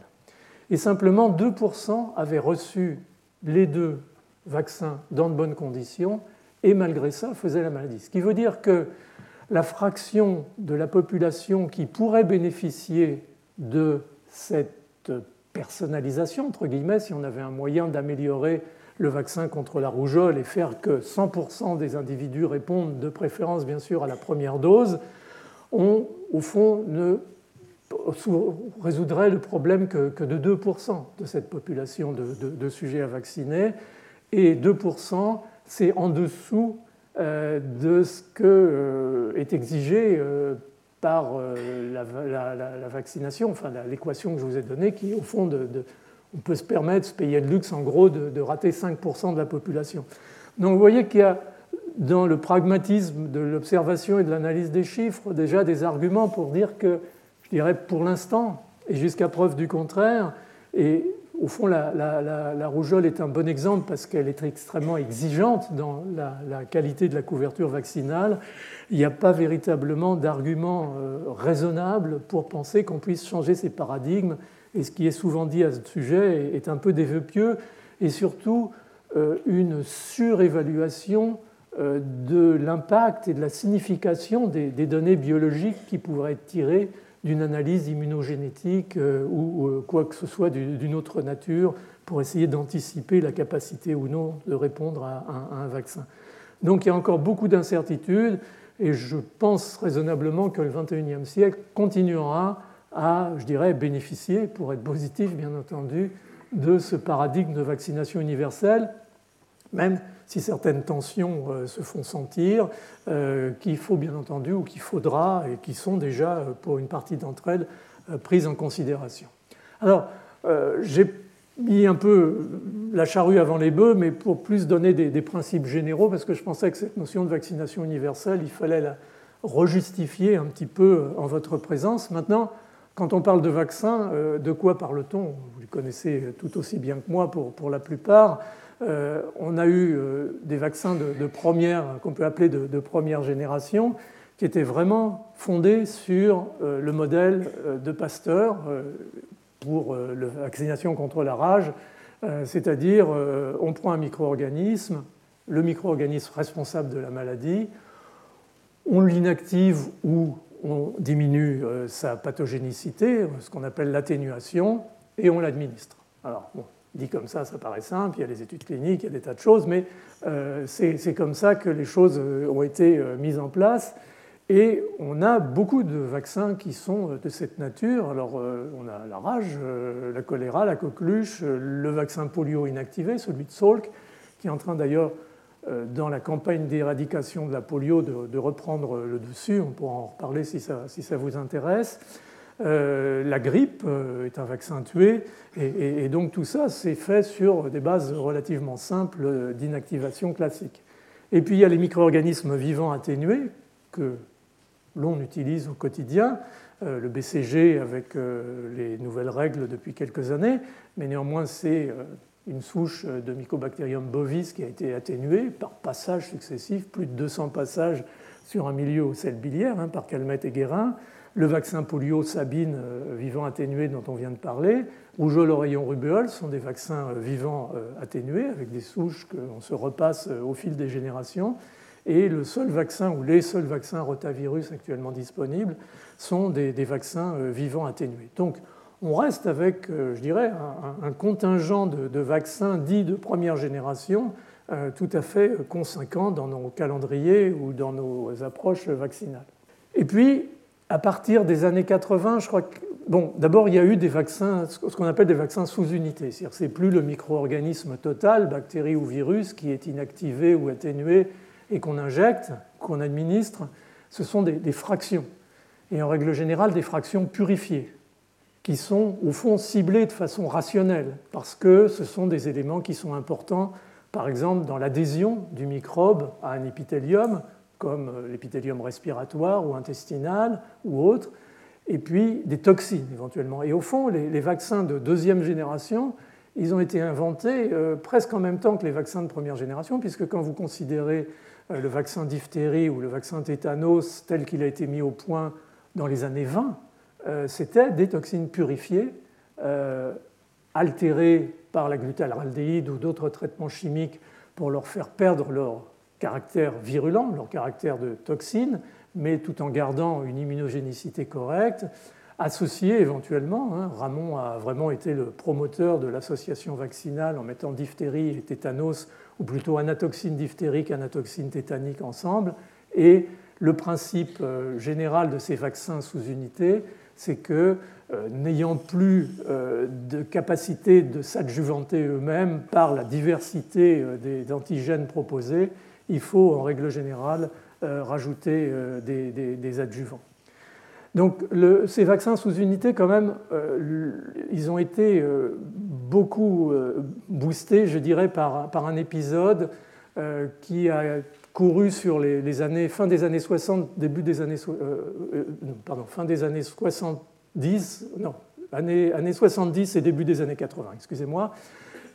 [SPEAKER 2] Et simplement 2% avaient reçu les deux vaccins dans de bonnes conditions et malgré ça faisaient la maladie. Ce qui veut dire que la fraction de la population qui pourrait bénéficier de cette personnalisation, entre guillemets, si on avait un moyen d'améliorer le vaccin contre la rougeole et faire que 100% des individus répondent de préférence bien sûr à la première dose, on au fond ne résoudrait le problème que, de 2% de cette population de, sujets à vacciner. Et 2%, c'est en dessous euh, de ce que euh, est exigé euh, par la, vaccination, enfin l'équation que je vous ai donnée, qui au fond de, on peut se permettre, ce payer de luxe, en gros, de, rater 5% de la population. Donc vous voyez qu'il y a dans le pragmatisme de l'observation et de l'analyse des chiffres déjà des arguments pour dire que, je dirais pour l'instant, et jusqu'à preuve du contraire, et au fond la, rougeole est un bon exemple parce qu'elle est extrêmement exigeante dans la, qualité de la couverture vaccinale, il n'y a pas véritablement d'argument euh, raisonnable pour penser qu'on puisse changer ces paradigmes. Et ce qui est souvent dit à ce sujet est un peu des vœux pieux et surtout euh, une surévaluation euh, de l'impact et de la signification des données biologiques qui pourraient être tirées d'une analyse immunogénétique euh, ou quoi que ce soit d'une autre nature pour essayer d'anticiper la capacité ou non de répondre à un vaccin. Donc il y a encore beaucoup d'incertitudes et je pense raisonnablement que le XXIe siècle continuera à, je dirais, bénéficier, pour être positif bien entendu, de ce paradigme de vaccination universelle, même si certaines tensions euh, se font sentir, euh, qu'il faut bien entendu, ou qu'il faudra, et qui sont déjà, euh, pour une partie d'entre elles, prises en considération. Alors, j'ai mis un peu la charrue avant les bœufs, mais pour plus donner des, principes généraux, parce que je pensais que cette notion de vaccination universelle, il fallait la rejustifier un petit peu en votre présence. Maintenant, quand on parle de vaccins, euh, de quoi parle-t-on? Vous le connaissez tout aussi bien que moi pour, pour la plupart. Euh, on a eu euh, des vaccins de, première, qu'on peut appeler de, première génération, qui étaient vraiment fondés sur le modèle de Pasteur pour la vaccination contre la rage, c'est-à-dire on prend un micro-organisme, le micro-organisme responsable de la maladie, on l'inactive ou on diminue euh, sa pathogénicité, ce qu'on appelle l'atténuation, et on l'administre. Dit comme ça, ça paraît simple, il y a les études cliniques, il y a des tas de choses, mais euh, c'est comme ça que les choses euh, ont été mises en place. Et on a beaucoup de vaccins qui sont de cette nature. Alors, on a la rage, la choléra, la coqueluche, le vaccin polio inactivé, celui de Salk, qui est en train d'ailleurs euh, dans la campagne d'éradication de la polio de, reprendre le dessus. On pourra en reparler si ça, si ça vous intéresse. Euh, la grippe euh, est un vaccin tué, et, donc tout ça c'est fait sur des bases relativement simples d'inactivation classique. Et puis il y a les micro-organismes vivants atténués que l'on utilise au quotidien, le BCG avec les nouvelles règles depuis quelques années, mais néanmoins c'est une souche de Mycobacterium bovis qui a été atténuée par passages successifs, plus de 200 passages sur un milieu aux selles biliaires, hein, par Calmette et Guérin. Le vaccin polio Sabine vivant atténué dont on vient de parler, rougeole, oreillon, rubéole sont des vaccins vivants atténués avec des souches qu'on se repasse au fil des générations. Et le seul vaccin ou les seuls vaccins rotavirus actuellement disponibles sont des, vaccins vivants atténués. Donc, on reste avec, euh, je dirais, un, contingent de, vaccins dits de première génération euh, tout à fait conséquent dans nos calendriers ou dans nos approches vaccinales. Et puis, à partir des années 80, je crois que. Bon, d'abord, il y a eu des vaccins, ce qu'on appelle des vaccins sous-unités. C'est-à-dire c'est plus le micro-organisme total, bactérie ou virus, qui est inactivé ou atténué et qu'on injecte, qu'on administre. Ce sont des fractions. Et en règle générale, des fractions purifiées qui sont au fond ciblés de façon rationnelle, parce que ce sont des éléments qui sont importants, par exemple dans l'adhésion du microbe à un épithélium, comme euh, l'épithélium respiratoire ou intestinal ou autre, et puis des toxines éventuellement. Et au fond, les, vaccins de deuxième génération, ils ont été inventés euh, presque en même temps que les vaccins de première génération, puisque quand vous considérez euh, le vaccin diphtérie ou le vaccin tétanos tel qu'il a été mis au point dans les années 20, euh, c'était des toxines purifiées, altérées par la glutaraldéhyde ou d'autres traitements chimiques pour leur faire perdre leur caractère virulent, leur caractère de toxine, mais tout en gardant une immunogénicité correcte, associée éventuellement. Hein, Ramon a vraiment été le promoteur de l'association vaccinale en mettant diphtérie et tétanos, ou plutôt anatoxine diphtérique, anatoxine tétanique ensemble. Et le principe euh, général de ces vaccins sous unité, c'est que euh, n'ayant plus euh, de capacité de s'adjuvanter eux-mêmes par la diversité des antigènes proposés, il faut en règle générale rajouter des, adjuvants. Donc ces vaccins sous unité, quand même, ils ont été beaucoup boostés, je dirais, par, un épisode qui a couru sur les, années, fin des années 60, début des années, euh, euh, pardon, fin des années 70, non, années, années 70 et début des années 80, excusez-moi,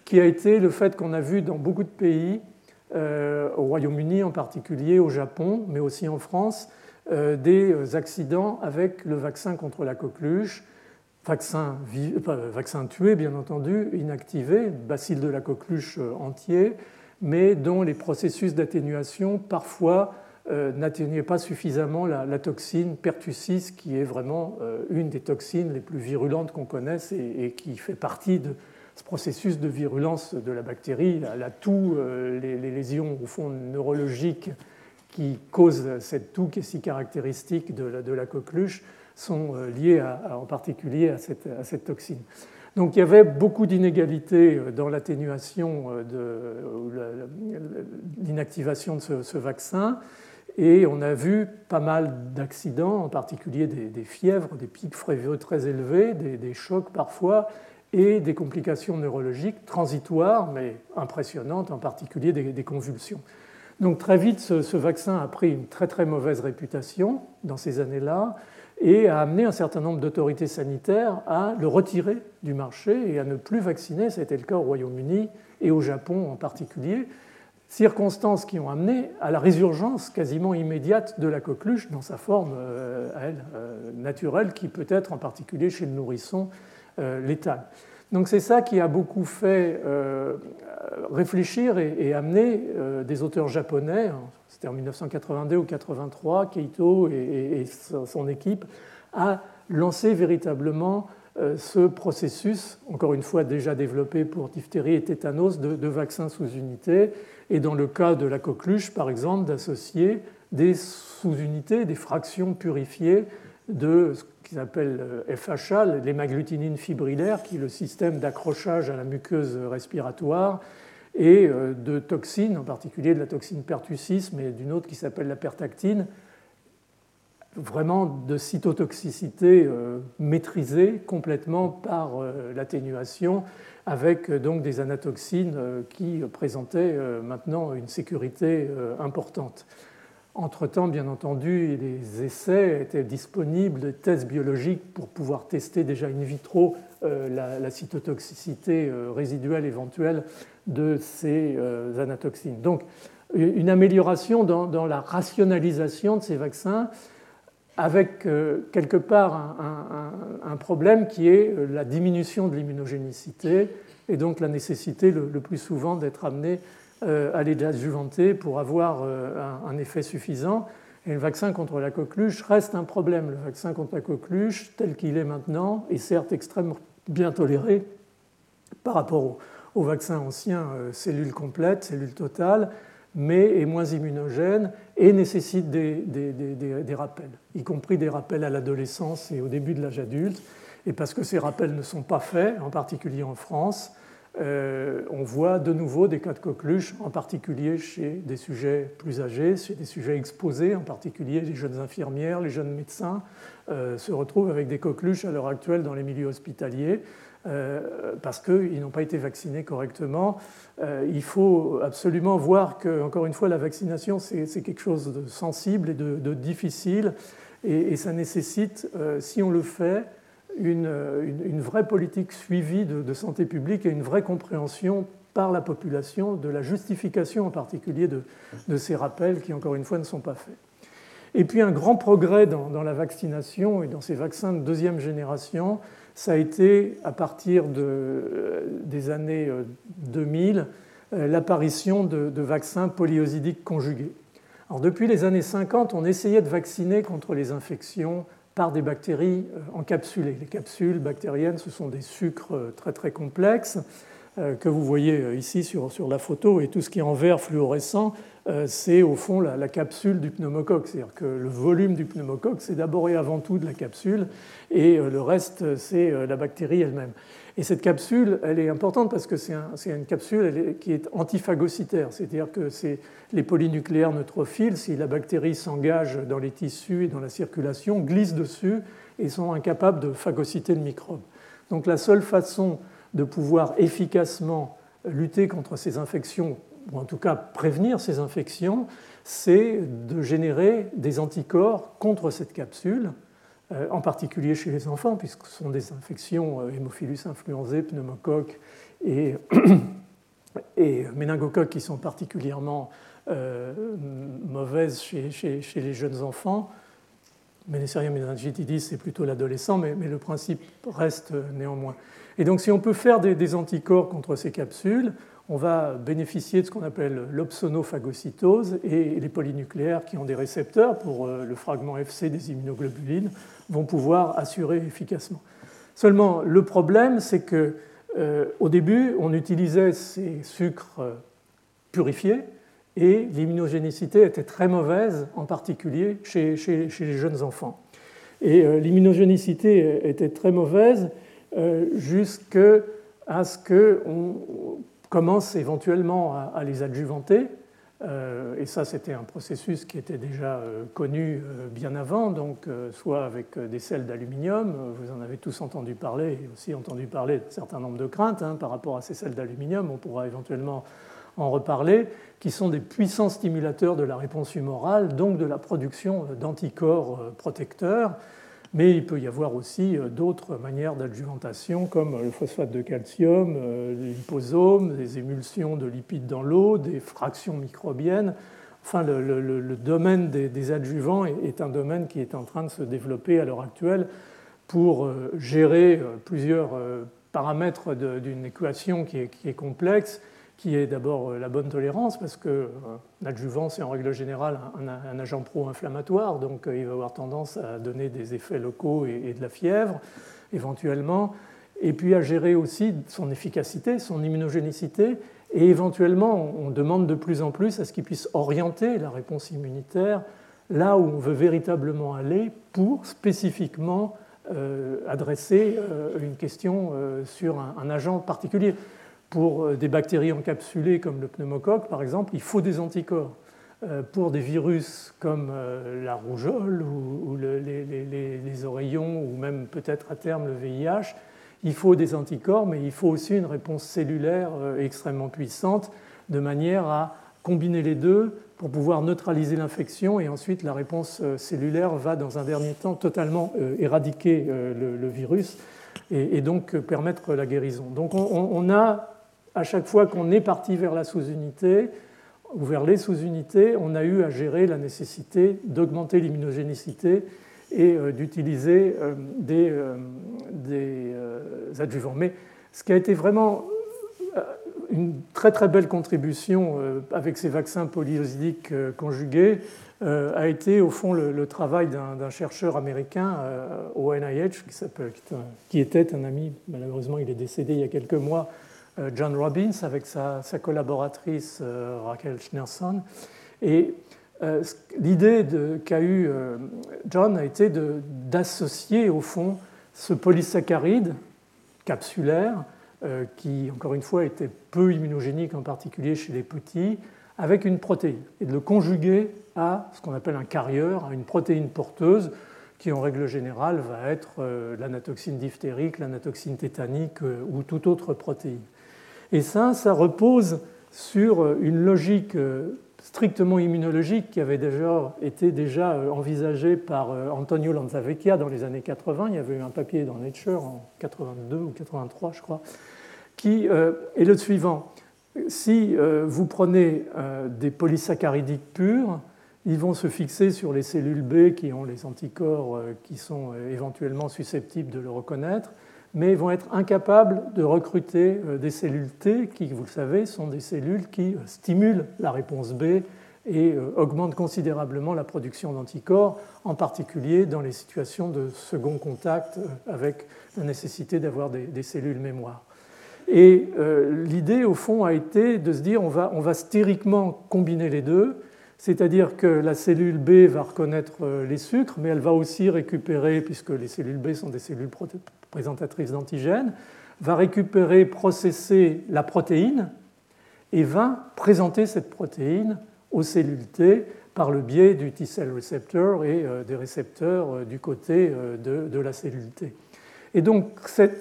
[SPEAKER 2] qui a été le fait qu'on a vu dans beaucoup de pays, euh, au Royaume-Uni en particulier, au Japon, mais aussi en France, des accidents avec le vaccin contre la coqueluche, vaccin, tué bien entendu, inactivé, bacille de la coqueluche entier, mais dont les processus d'atténuation parfois euh, n'atténuaient pas suffisamment la, toxine pertussis, qui est vraiment euh, une des toxines les plus virulentes qu'on connaisse et, qui fait partie de ce processus de virulence de la bactérie. La, toux, euh, les, lésions au fond neurologiques qui causent cette toux qui est si caractéristique de la, coqueluche sont liées en particulier à cette toxine. Donc il y avait beaucoup d'inégalités euh, dans l'atténuation euh, de l'inactivation de ce, vaccin. Et on a vu pas mal d'accidents, en particulier des, fièvres, des pics fréveux très élevés, des, chocs parfois, et des complications neurologiques transitoires, mais impressionnantes, en particulier des, convulsions. Donc très vite, ce, vaccin a pris une très très mauvaise réputation dans ces années-là et a amené un certain nombre d'autorités sanitaires à le retirer du marché et à ne plus vacciner. C'était le cas au Royaume-Uni et au Japon en particulier. Circonstances qui ont amené à la résurgence quasiment immédiate de la coqueluche dans sa forme, euh, elle, euh, naturelle, qui peut être en particulier chez le nourrisson létale. Donc c'est ça qui a beaucoup fait réfléchir et, amener des auteurs japonais, c'était en 1982 ou 83, Keito et, son équipe, a lancé véritablement euh, ce processus, encore une fois déjà développé pour diphtérie et tétanos, de, vaccins sous unité, et dans le cas de la coqueluche, par exemple, d'associer des sous-unités, des fractions purifiées de qu'ils euh, FHA, l'hémagglutinine fibrillaire, qui est le système d'accrochage à la muqueuse respiratoire, et euh, de toxines, en particulier de la toxine pertussis, mais d'une autre qui s'appelle la pertactine, vraiment de cytotoxicité euh, maîtrisée complètement par l'atténuation, avec donc des anatoxines qui présentaient maintenant une sécurité importante. Entre-temps, bien entendu, les essais étaient disponibles, des tests biologiques pour pouvoir tester déjà in vitro la, cytotoxicité résiduelle éventuelle de ces euh, anatoxines. Donc, une amélioration dans, la rationalisation de ces vaccins avec quelque part un, problème qui est la diminution de l'immunogénicité et donc la nécessité le, plus souvent d'être amené à les adjuvanter pour avoir un, effet suffisant. Et le vaccin contre la coqueluche reste un problème. Le vaccin contre la coqueluche, tel qu'il est maintenant, est certes extrêmement bien toléré par rapport au, vaccin ancien euh, cellules complètes, cellules totales, mais est moins immunogène et nécessite des, rappels, y compris des rappels à l'adolescence et au début de l'âge adulte. Et parce que ces rappels ne sont pas faits, en particulier en France, euh, on voit de nouveau des cas de coqueluche, en particulier chez des sujets plus âgés, chez des sujets exposés, en particulier les jeunes infirmières, les jeunes médecins, euh, se retrouvent avec des coqueluches à l'heure actuelle dans les milieux hospitaliers. Euh, parce qu'ils n'ont pas été vaccinés correctement. il faut absolument voir que, encore une fois, la vaccination, c'est quelque chose de sensible et de, difficile, et, et, ça nécessite, si on le fait, une, vraie politique suivie de, santé publique et une vraie compréhension par la population de la justification en particulier de, ces rappels qui, encore une fois, ne sont pas faits. Et puis un grand progrès dans, la vaccination et dans ces vaccins de deuxième génération, ça a été, à partir de, des années 2000, euh, euh, l'apparition de, de, vaccins polyosidiques conjugués. Alors, depuis les années 50, on essayait de vacciner contre les infections par des bactéries euh, encapsulées. Les capsules bactériennes, ce sont des sucres euh, très très complexes euh, que vous voyez ici sur, sur la photo, et tout ce qui est en vert fluorescent, c'est au fond la, capsule du pneumocoque. C'est-à-dire que le volume du pneumocoque, c'est d'abord et avant tout de la capsule, et le reste, c'est la bactérie elle-même. Et cette capsule, elle est importante parce que c'est une capsule qui est antiphagocitaire, c'est-à-dire que c'est les polynucléaires neutrophiles, si la bactérie s'engage dans les tissus et dans la circulation, glissent dessus et sont incapables de phagocyter le microbe. Donc la seule façon de pouvoir efficacement lutter contre ces infections, ou en tout cas prévenir ces infections, c'est de générer des anticorps contre cette capsule en particulier chez les enfants, puisque ce sont des infections euh, hémophilus influenzae, pneumocoques et, *coughs* et qui sont particulièrement euh, mauvaises chez, les jeunes enfants. Ménécérien méningitidis, c'est plutôt l'adolescent, mais, le principe reste néanmoins. Et donc, si on peut faire des anticorps contre ces capsules, on va bénéficier de ce qu'on appelle l'opsonophagocytose et les polynucléaires qui ont des récepteurs pour euh, le fragment FC des immunoglobulines vont pouvoir assurer efficacement. Seulement, le problème, c'est que euh, au début, on utilisait ces sucres euh, purifiés et l'immunogénicité était très mauvaise, en particulier chez, les jeunes enfants. Et l'immunogénicité était très mauvaise jusqu'à ce qu'on commence éventuellement à, les adjuvanter. Euh, et ça, c'était un processus qui était déjà euh, connu euh, bien avant, donc soit avec des sels d'aluminium, vous en avez tous entendu parler, et aussi entendu parler d'un certain nombre de craintes hein, par rapport à ces sels d'aluminium, on pourra éventuellement en reparler, qui sont des puissants stimulateurs de la réponse humorale, donc de la production d'anticorps protecteurs. Mais il peut y avoir aussi euh, d'autres manières d'adjuvantation, comme le phosphate de calcium, euh, les liposomes, des émulsions de lipides dans l'eau, des fractions microbiennes. Enfin, le, domaine des, adjuvants est, un domaine qui est en train de se développer à l'heure actuelle pour euh, gérer plusieurs paramètres d'une équation qui est complexe qui est d'abord euh, la bonne tolérance, parce que euh, l'adjuvant, c'est en règle générale un, agent pro-inflammatoire, donc euh, il va avoir tendance à donner des effets locaux et, de la fièvre, éventuellement, et puis à gérer aussi son efficacité, son immunogénicité, et éventuellement, on demande de plus en plus à ce qu'il puisse orienter la réponse immunitaire là où on veut véritablement aller pour spécifiquement adresser une question sur un agent particulier. Pour euh, des bactéries encapsulées comme le pneumocoque, par exemple, il faut des anticorps. Euh, pour des virus comme euh, la rougeole ou les oreillons, ou même peut-être à terme le VIH, il faut des anticorps, mais il faut aussi une réponse cellulaire extrêmement puissante, de manière à combiner les deux pour pouvoir neutraliser l'infection et ensuite la réponse cellulaire va dans un dernier temps totalement éradiquer le, virus et, donc permettre la guérison. Donc on a à chaque fois qu'on est parti vers la sous-unité ou vers les sous-unités, on a eu à gérer la nécessité d'augmenter l'immunogénicité et d'utiliser des, des adjuvants. Mais ce qui a été vraiment une très très belle contribution avec ces vaccins polyosidiques conjugués a été au fond le, travail d'un chercheur américain au NIH qui, qui, était un ami, malheureusement il est décédé il y a quelques mois, euh, John Robbins avec sa, collaboratrice euh, Rachel Schneerson. Et euh, l'idée qu'a eu John a été d'associer au fond ce polysaccharide capsulaire, qui encore une fois était peu immunogénique en particulier chez les petits, avec une protéine, et de le conjuguer à ce qu'on appelle un carrière, à une protéine porteuse, qui en règle générale va être l'anatoxine diphtérique, l'anatoxine tétanique ou toute autre protéine. Et ça, ça repose sur une logique euh, strictement immunologique qui avait déjà été déjà euh, envisagée par euh, Antonio Lanzavecchia dans les années 80. Il y avait eu un papier dans Nature en 82 ou 83, je crois, qui est le suivant. Si vous prenez des polysaccharidiques purs, ils vont se fixer sur les cellules B qui ont les anticorps qui sont éventuellement susceptibles de le reconnaître mais vont être incapables de recruter euh, des cellules T qui, vous le savez, sont des cellules qui euh, stimulent la réponse B et euh, augmentent considérablement la production d'anticorps, en particulier dans les situations de second contact avec la nécessité d'avoir des, cellules mémoire. Et l'idée, au fond, a été de se dire on va, on va stériquement combiner les deux, c'est-à-dire que la cellule B va reconnaître les sucres, mais elle va aussi récupérer, puisque les cellules B sont des cellules présentatrice d'antigènes, va récupérer, processer la protéine et va présenter cette protéine aux cellules T par le biais du T-cell receptor et euh, des récepteurs euh, du côté euh, de, la cellule T. Et donc, cet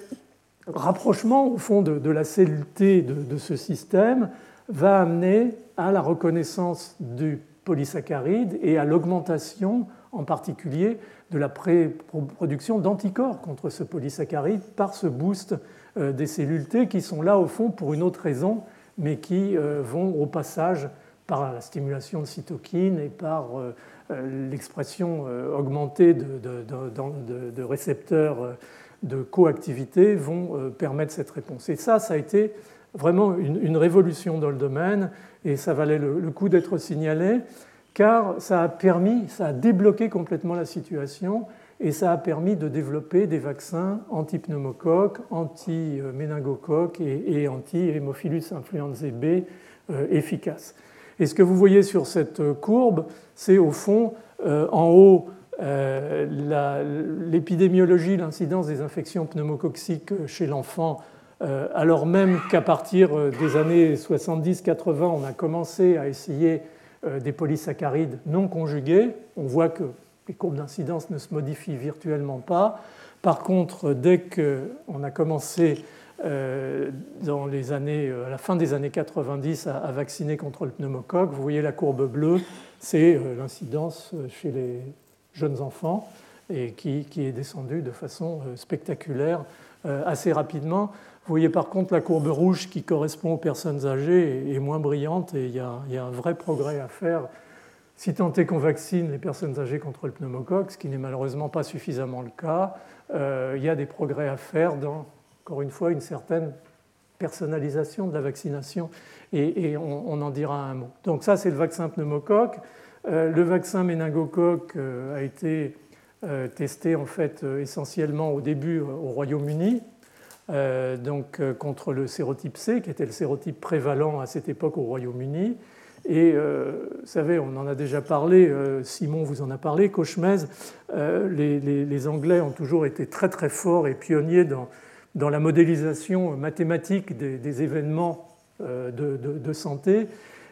[SPEAKER 2] rapprochement au fond de, la cellule T de, ce système va amener à la reconnaissance du polysaccharide et à l'augmentation en particulier de la production d'anticorps contre ce polysaccharide par ce boost euh, des cellules T qui sont là au fond pour une autre raison, mais qui euh, vont au passage par la stimulation de cytokines et par euh, l'expression augmentée de, récepteurs de coactivité vont permettre cette réponse. Et ça, ça a été vraiment une, révolution dans le domaine et ça valait le coup d'être signalé car ça a permis, ça a débloqué complètement la situation et ça a permis de développer des vaccins anti-pneumocoque, anti-méningocoque et, anti-hémophilus influenzae B euh, efficaces. Et ce que vous voyez sur cette courbe, c'est au fond euh, en haut euh, l'épidémiologie, l'incidence des infections pneumococciques chez l'enfant, alors même qu'à partir des années 70-80, on a commencé à essayer euh, des polysaccharides non conjugués. On voit que les courbes d'incidence ne se modifient virtuellement pas. Par contre, dès qu'on a commencé euh, dans les années, euh, à la fin des années 90 à, vacciner contre le pneumocoque, vous voyez la courbe bleue, c'est l'incidence chez les jeunes enfants et qui, qui est descendue de façon spectaculaire assez rapidement. Vous voyez par contre la courbe rouge qui correspond aux personnes âgées est moins brillante et il y a, un vrai progrès à faire. Si tant est qu'on vaccine les personnes âgées contre le pneumocoque, ce qui n'est malheureusement pas suffisamment le cas, euh, il y a des progrès à faire dans, encore une fois, une certaine personnalisation de la vaccination et, on, en dira un mot. Donc ça, c'est le vaccin pneumocoque. Euh, le vaccin méningocoque euh, a été testé en fait essentiellement au début au Royaume-Uni euh, donc, euh, contre le sérotype C, qui était le sérotype prévalent à cette époque au Royaume-Uni. Et euh, vous savez, on en a déjà parlé, Simon vous en a parlé, Cauchemez, les, Anglais ont toujours été très très forts et pionniers dans, dans la modélisation mathématique des, événements de, santé.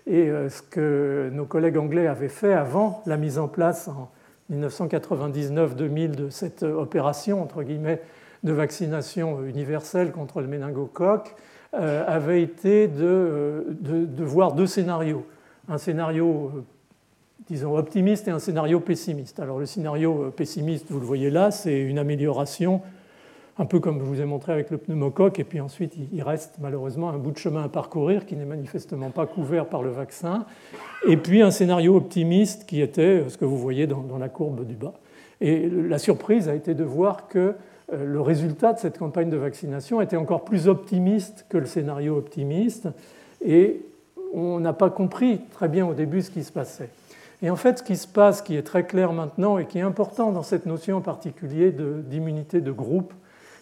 [SPEAKER 2] Et ce que nos collègues anglais avaient fait avant la mise en place en 1999-2000 de cette opération, entre guillemets, de vaccination universelle contre le méningocoque euh, avait été de, de, voir deux scénarios. Un scénario, euh, disons, optimiste et un scénario pessimiste. Alors le scénario euh, pessimiste, vous le voyez là, c'est une amélioration, un peu comme je vous ai montré avec le pneumocoque, et puis ensuite il reste malheureusement un bout de chemin à parcourir qui n'est manifestement pas couvert par le vaccin. Et puis un scénario optimiste qui était ce que vous voyez dans, la courbe du bas. Et la surprise a été de voir que euh, le résultat de cette campagne de vaccination était encore plus optimiste que le scénario optimiste, et on n'a pas compris très bien au début ce qui se passait. Et en fait, ce qui se passe, qui est très clair maintenant et qui est important dans cette notion en particulier d'immunité de, groupe,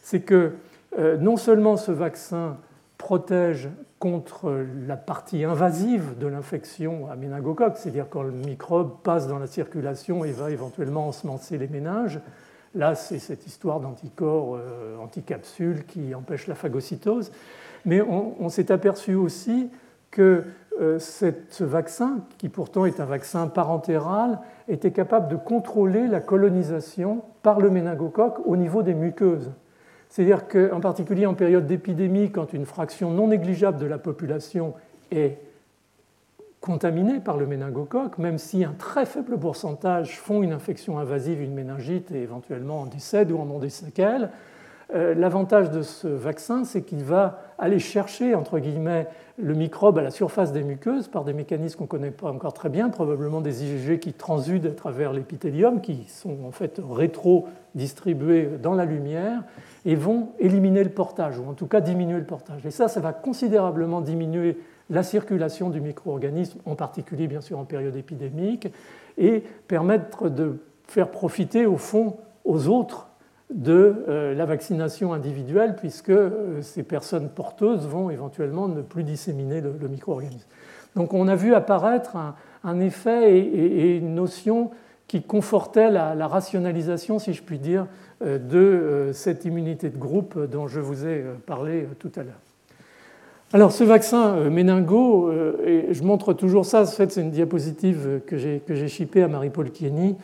[SPEAKER 2] c'est que euh, non seulement ce vaccin protège contre la partie invasive de l'infection à méningocoque, c'est-à-dire quand le microbe passe dans la circulation et va éventuellement ensemencer les méninges. Là, c'est cette histoire d'anticorps euh, anticapsules qui empêche la phagocytose. Mais on, s'est aperçu aussi que euh, ce vaccin, qui pourtant est un vaccin parentéral, était capable de contrôler la colonisation par le méningocoque au niveau des muqueuses. C'est-à-dire qu'en particulier en période d'épidémie, quand une fraction non négligeable de la population est contaminée par le méningocoque, même si un très faible pourcentage font une infection invasive, une méningite et éventuellement en décèdent ou en ont des séquelles, euh, l'avantage de ce vaccin, c'est qu'il va aller chercher, entre guillemets, le microbe à la surface des muqueuses par des mécanismes qu'on ne connaît pas encore très bien, probablement des IgG qui transudent à travers l'épithélium, qui sont en fait rétro-distribués dans la lumière et vont éliminer le portage, ou en tout cas diminuer le portage. Et ça, ça va considérablement diminuer la circulation du micro-organisme, en particulier bien sûr en période épidémique, et permettre de faire profiter au fond aux autres de euh, la vaccination individuelle, puisque euh, ces personnes porteuses vont éventuellement ne plus disséminer le, micro-organisme. Donc on a vu apparaître un, effet et, une notion qui confortait la, rationalisation, si je puis dire, euh, de cette immunité de groupe dont je vous ai parlé tout à l'heure. Alors ce vaccin méningo, et je montre toujours ça, en fait c'est une diapositive que j'ai chippée à Marie-Paul Kieny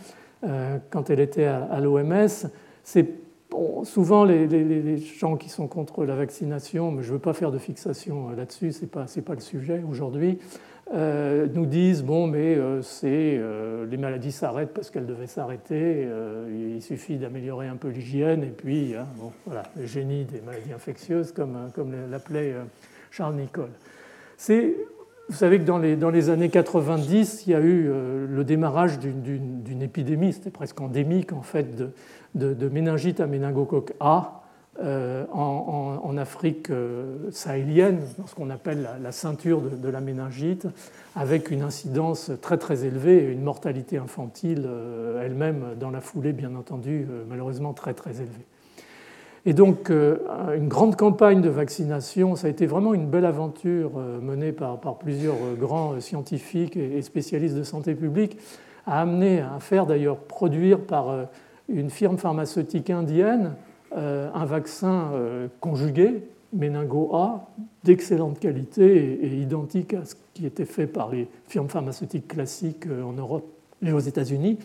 [SPEAKER 2] quand elle était à l'OMS, c'est souvent les, gens qui sont contre la vaccination, mais je ne veux pas faire de fixation euh, là-dessus, ce n'est pas, pas, le sujet aujourd'hui, euh, nous disent bon, mais euh, c'est les maladies s'arrêtent parce qu'elles devaient s'arrêter. il suffit d'améliorer un peu l'hygiène et puis hein, voilà, le génie des maladies infectieuses, comme, comme l'appelait Charles Nicole. C'est vous savez que dans les, années 90, il y a eu le démarrage d'une épidémie, c'était presque endémique en fait, de, méningite à méningocoque A euh, en, Afrique euh, sahélienne, dans ce qu'on appelle la, ceinture de, la méningite, avec une incidence très très élevée et une mortalité infantile euh, elle-même dans la foulée, bien entendu, malheureusement très très élevée. Et donc, une grande campagne de vaccination, ça a été vraiment une belle aventure menée par, plusieurs grands scientifiques et spécialistes de santé publique, a amené à faire d'ailleurs produire par une firme pharmaceutique indienne euh, un vaccin euh, conjugué, Meningo A, d'excellente qualité et, identique à ce qui était fait par les firmes pharmaceutiques classiques euh, en Europe et aux États-Unis.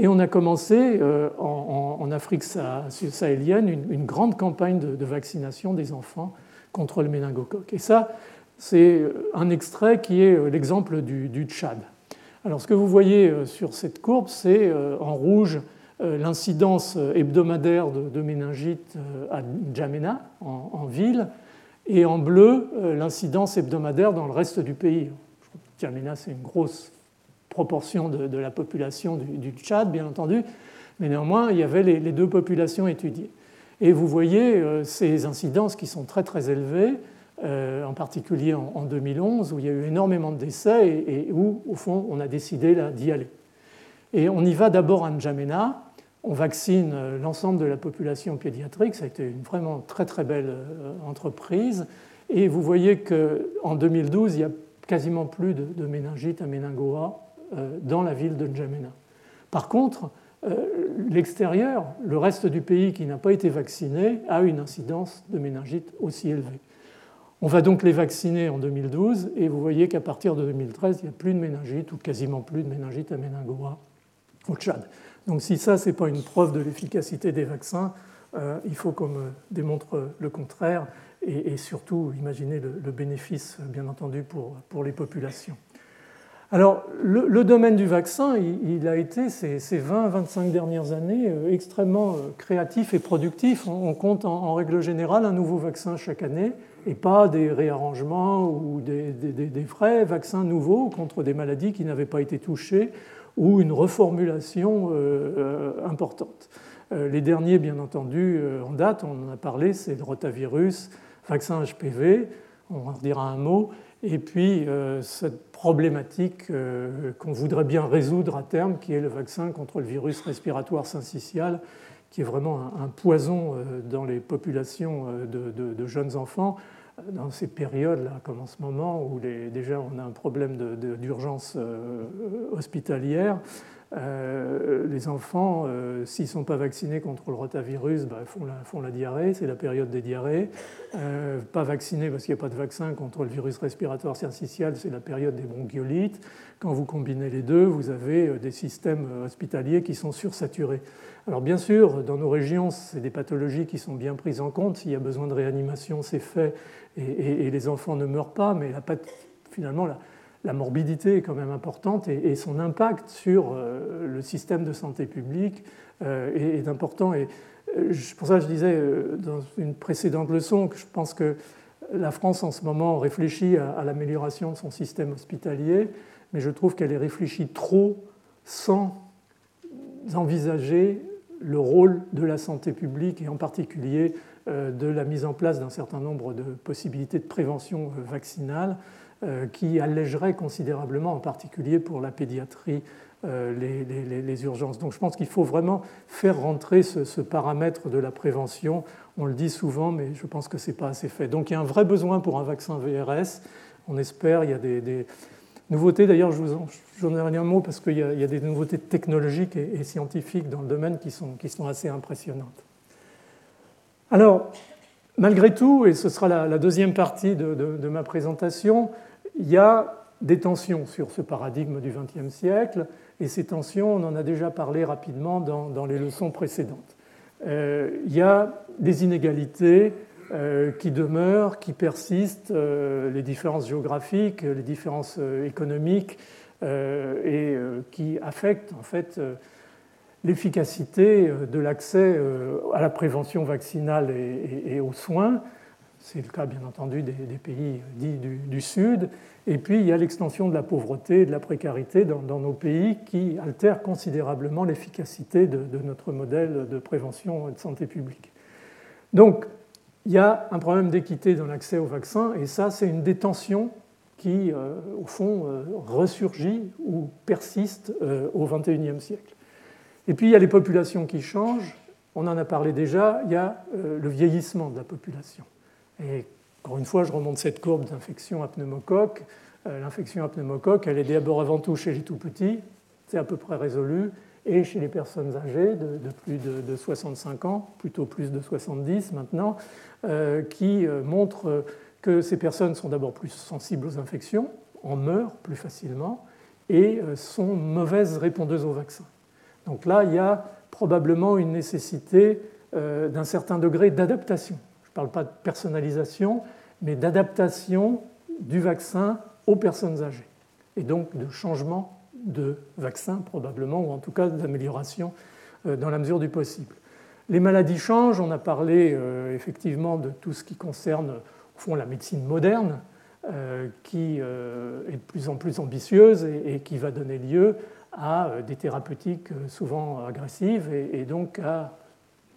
[SPEAKER 2] Et on a commencé en, Afrique sahélienne une, grande campagne de, vaccination des enfants contre le méningocoque. Et ça, c'est un extrait qui est l'exemple du, Tchad. Alors ce que vous voyez sur cette courbe, c'est en rouge euh, l'incidence hebdomadaire de, méningite euh, à N'Djamena, en, ville, et en bleu, euh, l'incidence hebdomadaire dans le reste du pays. N'Djamena, c'est une grosse proportion de, la population du, Tchad, bien entendu, mais néanmoins, il y avait les, deux populations étudiées. Et vous voyez ces incidences qui sont très très élevées, en particulier en, 2011, où il y a eu énormément de décès et, où, au fond, on a décidé d'y aller. Et on y va d'abord à N'Djamena, on vaccine euh, l'ensemble de la population pédiatrique. Ça a été une vraiment très très belle euh, entreprise. Et vous voyez qu'en 2012, il y a quasiment plus de, méningite à méningoa euh, dans la ville de N'Djamena. Par contre, l'extérieur, le reste du pays qui n'a pas été vacciné, a une incidence de méningite aussi élevée. On va donc les vacciner en 2012 et vous voyez qu'à partir de 2013, il n'y a plus de méningite ou quasiment plus de méningite à méningoa au Tchad. Donc si ça, ce n'est pas une preuve de l'efficacité des vaccins, euh, il faut qu'on démontre le contraire et, surtout imaginer le, bénéfice, bien entendu, pour, pour les populations. Alors, le, domaine du vaccin, il, a été ces, 20-25 dernières années euh, extrêmement euh, créatif et productif. On, compte en, règle générale un nouveau vaccin chaque année et pas des réarrangements ou des, des, des vrais vaccins nouveaux contre des maladies qui n'avaient pas été touchées ou une reformulation importante. Les derniers, bien entendu, en date, on en a parlé, c'est le rotavirus, vaccin HPV, on en dira un mot, et puis cette problématique qu'on voudrait bien résoudre à terme, qui est le vaccin contre le virus respiratoire syncytial, qui est vraiment un, poison euh, dans les populations euh, de, jeunes enfants, euh, dans ces périodes-là, comme en ce moment, où déjà on a un problème d'urgence hospitalière. Les enfants, s'ils ne sont pas vaccinés contre le rotavirus, bah, font, la, la, diarrhée, c'est la période des diarrhées. pas vaccinés parce qu'il n'y a pas de vaccin contre le virus respiratoire syncytial, c'est la période des bronchiolites. Quand vous combinez les deux, vous avez des systèmes hospitaliers qui sont sursaturés. Alors bien sûr, dans nos régions, c'est des pathologies qui sont bien prises en compte. S'il y a besoin de réanimation, c'est fait et, les enfants ne meurent pas, mais finalement, la, morbidité est quand même importante et, son impact sur euh, le système de santé publique euh, est, important. Et euh, pour ça, je disais dans une précédente leçon que je pense que la France en ce moment réfléchit à, l'amélioration de son système hospitalier, mais je trouve qu'elle est réfléchie trop sans envisager le rôle de la santé publique et en particulier de la mise en place d'un certain nombre de possibilités de prévention vaccinale qui allégeraient considérablement, en particulier pour la pédiatrie, les, urgences. Donc je pense qu'il faut vraiment faire rentrer ce, paramètre de la prévention. On le dit souvent, mais je pense que ce n'est pas assez fait. Donc il y a un vrai besoin pour un vaccin VRS. On espère, il y a des Nouveautés, d'ailleurs, je vous en, ai un mot parce qu'il y, a des nouveautés technologiques et, scientifiques dans le domaine qui sont, qui sont assez impressionnantes. Alors, malgré tout, et ce sera la, deuxième partie de, ma présentation, il y a des tensions sur ce paradigme du XXe siècle, et ces tensions, on en a déjà parlé rapidement dans, les leçons précédentes. Euh, il y a des inégalités euh, qui demeurent, qui persistent, euh, les différences géographiques, les différences économiques, et qui affectent en fait l'efficacité de l'accès à la prévention vaccinale et, aux soins. C'est le cas bien entendu des, pays dits du, Sud. Et puis il y a l'extension de la pauvreté et de la précarité dans, nos pays qui altèrent considérablement l'efficacité de, notre modèle de prévention et de santé publique. Donc il y a un problème d'équité dans l'accès au vaccin, et ça, c'est une détention qui, euh, au fond, euh, ressurgit ou persiste euh, au XXIe siècle. Et puis, il y a les populations qui changent. On en a parlé déjà, il y a le vieillissement de la population. Et encore une fois, je remonte cette courbe d'infection à pneumocoque. L'infection à pneumocoque, elle est d'abord avant tout chez les tout-petits, c'est à peu près résolu, et chez les personnes âgées de, plus de, 65 ans, plutôt plus de 70 maintenant, euh, qui euh, montrent que ces personnes sont d'abord plus sensibles aux infections, en meurent plus facilement et euh, sont mauvaises répondeuses aux vaccins. Donc là, il y a probablement une nécessité d'un certain degré d'adaptation. Parle pas de personnalisation, mais d'adaptation du vaccin aux personnes âgées, et donc de changement de vaccins probablement, ou en tout cas d'amélioration euh, dans la mesure du possible. Les maladies changent, on a parlé euh, effectivement de tout ce qui concerne au fond la médecine moderne, euh, qui est de plus en plus ambitieuse et, qui va donner lieu à des thérapeutiques souvent agressives et, donc à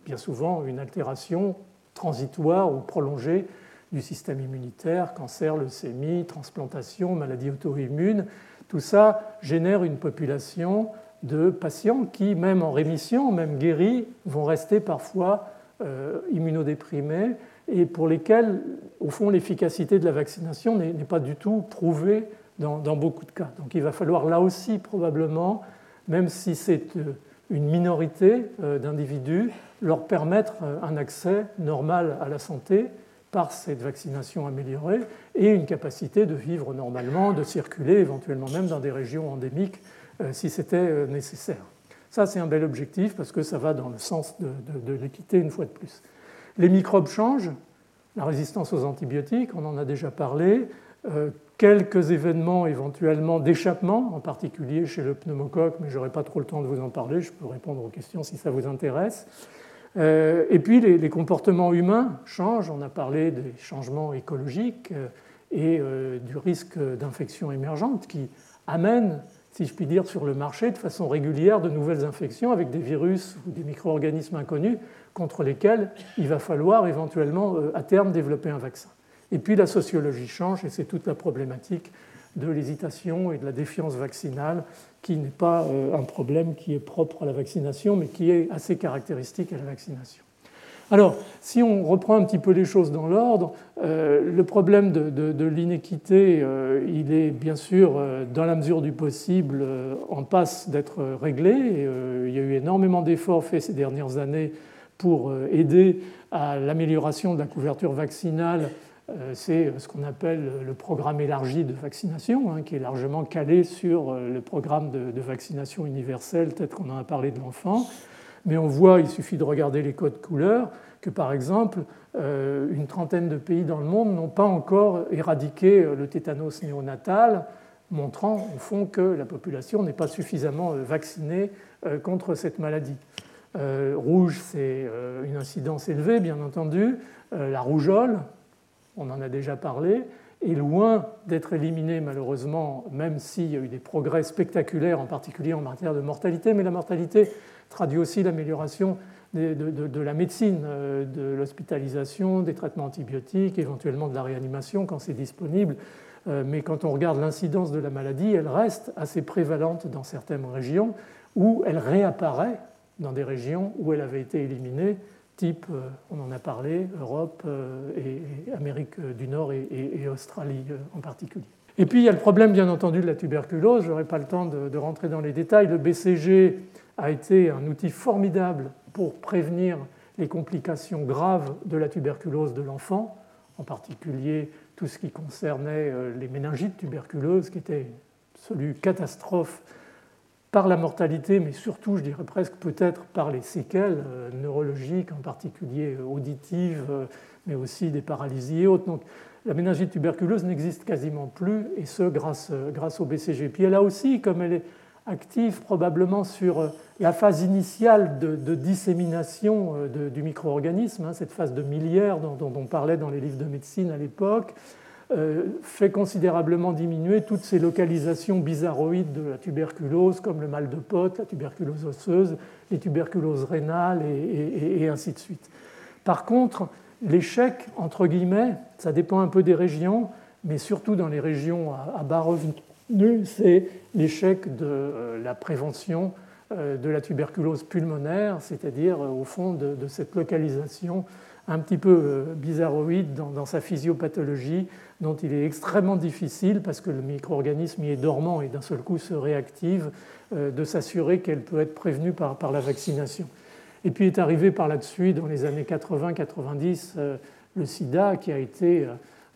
[SPEAKER 2] bien souvent une altération transitoire ou prolongée du système immunitaire, cancer, leucémie, transplantation, maladie auto-immune, tout ça génère une population de patients qui, même en rémission, même guéris, vont rester parfois euh, immunodéprimés et pour lesquels, au fond, l'efficacité de la vaccination n'est pas du tout prouvée dans, beaucoup de cas. Donc il va falloir là aussi probablement, même si c'est euh, une minorité euh, d'individus, leur permettre un accès normal à la santé par cette vaccination améliorée et une capacité de vivre normalement, de circuler éventuellement même dans des régions endémiques euh, si c'était euh, nécessaire. Ça, c'est un bel objectif parce que ça va dans le sens de, l'équité une fois de plus. Les microbes changent, la résistance aux antibiotiques, on en a déjà parlé, euh, quelques événements éventuellement d'échappement, en particulier chez le pneumocoque, mais je n'aurai pas trop le temps de vous en parler, je peux répondre aux questions si ça vous intéresse. Euh, et puis les, comportements humains changent. On a parlé des changements écologiques euh, et euh, du risque d'infection émergente qui amène si je puis dire, sur le marché de façon régulière de nouvelles infections avec des virus ou des micro-organismes inconnus contre lesquels il va falloir éventuellement à terme développer un vaccin. Et puis la sociologie change et c'est toute la problématique de l'hésitation et de la défiance vaccinale qui n'est pas un problème qui est propre à la vaccination mais qui est assez caractéristique à la vaccination. Alors, si on reprend un petit peu les choses dans l'ordre, euh, le problème de, l'inéquité, euh, il est bien sûr, euh, dans la mesure du possible, en passe d'être réglé. il y a eu énormément d'efforts faits ces dernières années pour aider à l'amélioration de la couverture vaccinale. C'est ce qu'on appelle le programme élargi de vaccination, hein, qui est largement calé sur le programme de, vaccination universelle, tel qu'on en a parlé de l'enfant. Mais on voit, il suffit de regarder les codes couleurs, que par exemple, euh, une trentaine de pays dans le monde n'ont pas encore éradiqué le tétanos néonatal, montrant au fond que la population n'est pas suffisamment euh, vaccinée euh, contre cette maladie. rouge, c'est une incidence élevée, bien entendu. la rougeole, on en a déjà parlé, est loin d'être éliminée malheureusement, même s'il y a eu des progrès spectaculaires, en particulier en matière de mortalité, mais la mortalité traduit aussi l'amélioration de, la médecine, euh, de l'hospitalisation, des traitements antibiotiques, éventuellement de la réanimation quand c'est disponible. Euh, mais quand on regarde l'incidence de la maladie, elle reste assez prévalente dans certaines régions où elle réapparaît dans des régions où elle avait été éliminée, euh, on en a parlé, Europe et Amérique du Nord et Australie en particulier. Et puis il y a le problème bien entendu de la tuberculose, je n'aurai pas le temps de rentrer dans les détails. Le BCG a été un outil formidable pour prévenir les complications graves de la tuberculose de l'enfant, en particulier tout ce qui concernait euh, les méningites tuberculeuses, qui était celui catastrophe par la mortalité, mais surtout, je dirais presque peut-être par les séquelles euh, neurologiques, en particulier euh, auditives, mais aussi des paralysies et autres. Donc, la méningite tuberculeuse n'existe quasiment plus, et ce grâce, grâce au BCG. Puis elle a aussi, comme elle est active probablement sur euh, la phase initiale de, dissémination euh, du micro-organisme, hein, cette phase de millière dont, on parlait dans les livres de médecine à l'époque, euh, fait considérablement diminuer toutes ces localisations bizarroïdes de la tuberculose, comme le mal de pote, la tuberculose osseuse, les tuberculoses rénales et, ainsi de suite. Par contre, l'échec, entre guillemets, ça dépend un peu des régions, mais surtout dans les régions à bas revenus c'est l'échec de euh, la prévention euh, de la tuberculose pulmonaire, c'est-à-dire euh, au fond de, cette localisation un petit peu bizarroïde dans, sa physiopathologie, dont il est extrêmement difficile, parce que le micro-organisme y est dormant et d'un seul coup se réactive, de s'assurer qu'elle peut être prévenue par, la vaccination. Et puis est arrivé par là-dessus, dans les années 80-90, le sida, qui a été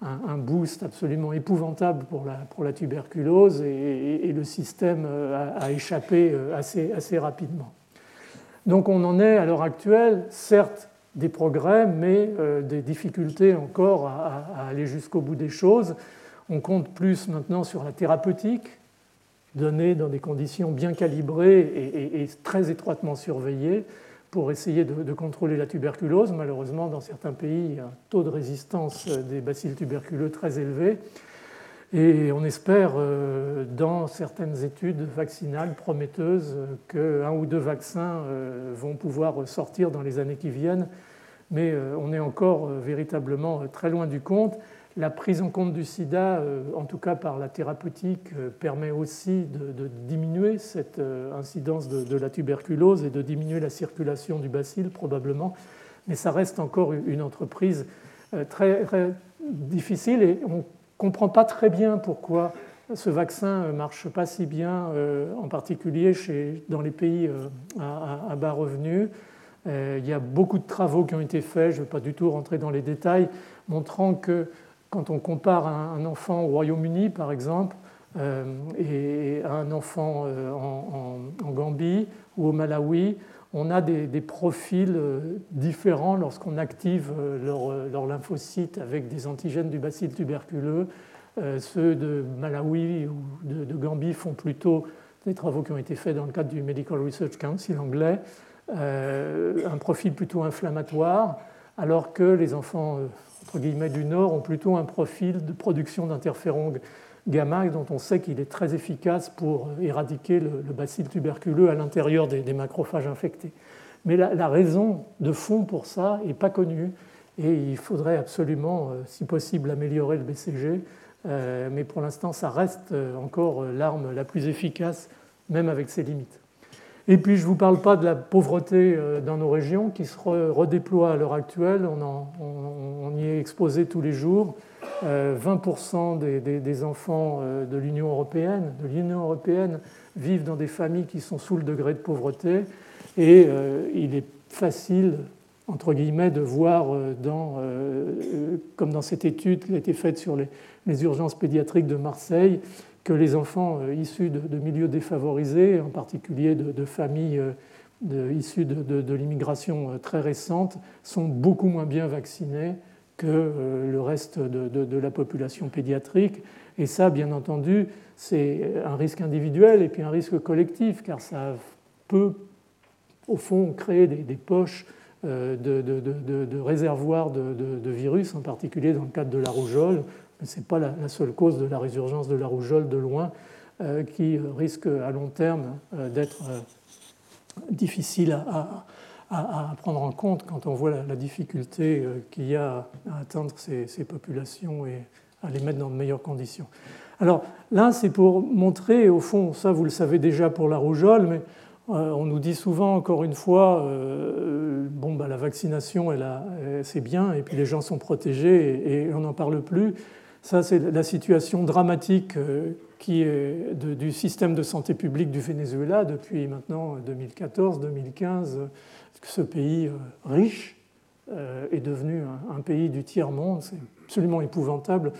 [SPEAKER 2] un, boost absolument épouvantable pour la, tuberculose et, le système euh, a, échappé euh, assez rapidement. Donc on en est à l'heure actuelle, certes, des progrès, mais euh, des difficultés encore à, aller jusqu'au bout des choses. On compte plus maintenant sur la thérapeutique, donnée dans des conditions bien calibrées et très étroitement surveillées, pour essayer de, contrôler la tuberculose. Malheureusement, dans certains pays, il y a un taux de résistance des bacilles tuberculeux très élevé. Et on espère, euh, dans certaines études vaccinales prometteuses, qu'un ou deux vaccins euh, vont pouvoir sortir dans les années qui viennent. Mais euh, on est encore véritablement très loin du compte. La prise en compte du sida, en tout cas par la thérapeutique, permet aussi de, diminuer cette incidence de, la tuberculose et de diminuer la circulation du bacille probablement, mais ça reste encore une entreprise très, difficile et on comprend pas très bien pourquoi ce vaccin ne marche pas si bien, en particulier chez, dans les pays à, à bas revenus. Il y a beaucoup de travaux qui ont été faits, je ne vais pas du tout rentrer dans les détails, montrant que quand on compare un enfant au Royaume-Uni, par exemple, euh, et un enfant euh, en, Gambie ou au Malawi, on a des, profils euh, différents lorsqu'on active leurs lymphocytes avec des antigènes du bacille tuberculeux. ceux de Malawi ou de, Gambie font plutôt des travaux qui ont été faits dans le cadre du Medical Research Council anglais, un profil plutôt inflammatoire, alors que les enfants entre guillemets, du Nord ont plutôt un profil de production d'interférons gamma dont on sait qu'il est très efficace pour éradiquer le, bacille tuberculeux à l'intérieur des, macrophages infectés. Mais la, raison de fond pour ça n'est pas connue et il faudrait absolument, euh, si possible, améliorer le BCG. Euh, mais pour l'instant, ça reste euh, encore l'arme la plus efficace, même avec ses limites. Et puis, je ne vous parle pas de la pauvreté dans nos régions qui se redéploie à l'heure actuelle. On, y est exposé tous les jours. 20% des, enfants de l'Union européenne, de l'Union européenne vivent dans des familles qui sont sous le degré de pauvreté. Et il est facile entre guillemets, de voir, euh, euh, euh, comme dans cette étude qui a été faite sur les, urgences pédiatriques de Marseille, que les enfants issus de, milieux défavorisés, en particulier de, familles issues de, l'immigration très récente, sont beaucoup moins bien vaccinés que le reste de, la population pédiatrique. Et ça, bien entendu, c'est un risque individuel et puis un risque collectif, car ça peut, au fond, créer des poches euh, de, réservoirs de, virus, en particulier dans le cadre de la rougeole. Mais ce n'est pas la, seule cause de la résurgence de la rougeole de loin, euh, qui risque à long terme euh, d'être difficile à, prendre en compte quand on voit la, difficulté qu'il y a à atteindre ces, populations et à les mettre dans de meilleures conditions. Alors là, c'est pour montrer, au fond, ça vous le savez déjà pour la rougeole, mais euh, on nous dit souvent, encore une fois, euh, bon, bah, la vaccination, c'est bien, et puis les gens sont protégés, et, on n'en parle plus. Ça, c'est la situation dramatique euh, qui du système de santé publique du Venezuela depuis maintenant 2014-2015. Ce pays riche est devenu un, pays du tiers-monde. C'est absolument épouvantable.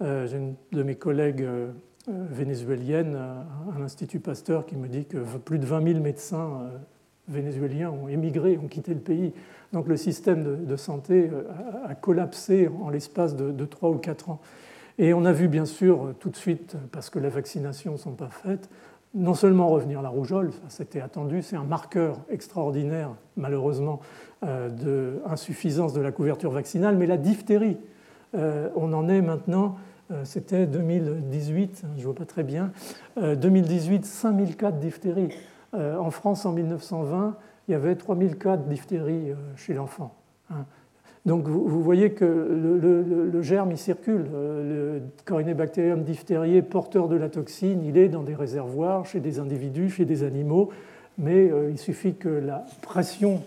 [SPEAKER 2] J'ai une de mes collègues euh, vénézuélienne à l'Institut Pasteur qui me dit que plus de 20 000 médecins euh, vénézuéliens ont émigré, ont quitté le pays. Donc le système de, santé euh, a collapsé en l'espace de, 3 ou 4 ans. Et on a vu bien sûr tout de suite, parce que les vaccinations ne sont pas faites, non seulement revenir la rougeole, c'était attendu, c'est un marqueur extraordinaire malheureusement d'insuffisance de la couverture vaccinale, mais la diphtérie, on en est maintenant euh, c'était 2018, je ne vois pas très bien, 2018, 5000 cas de diphtérie. Euh, en France, en 1920, il y avait 3000 cas de diphtérie euh, chez l'enfant. Hein. Donc vous, voyez que le, germe, il circule. Le Corynebacterium diphtheriae, porteur de la toxine, il est dans des réservoirs chez des individus, chez des animaux, mais il suffit que la pression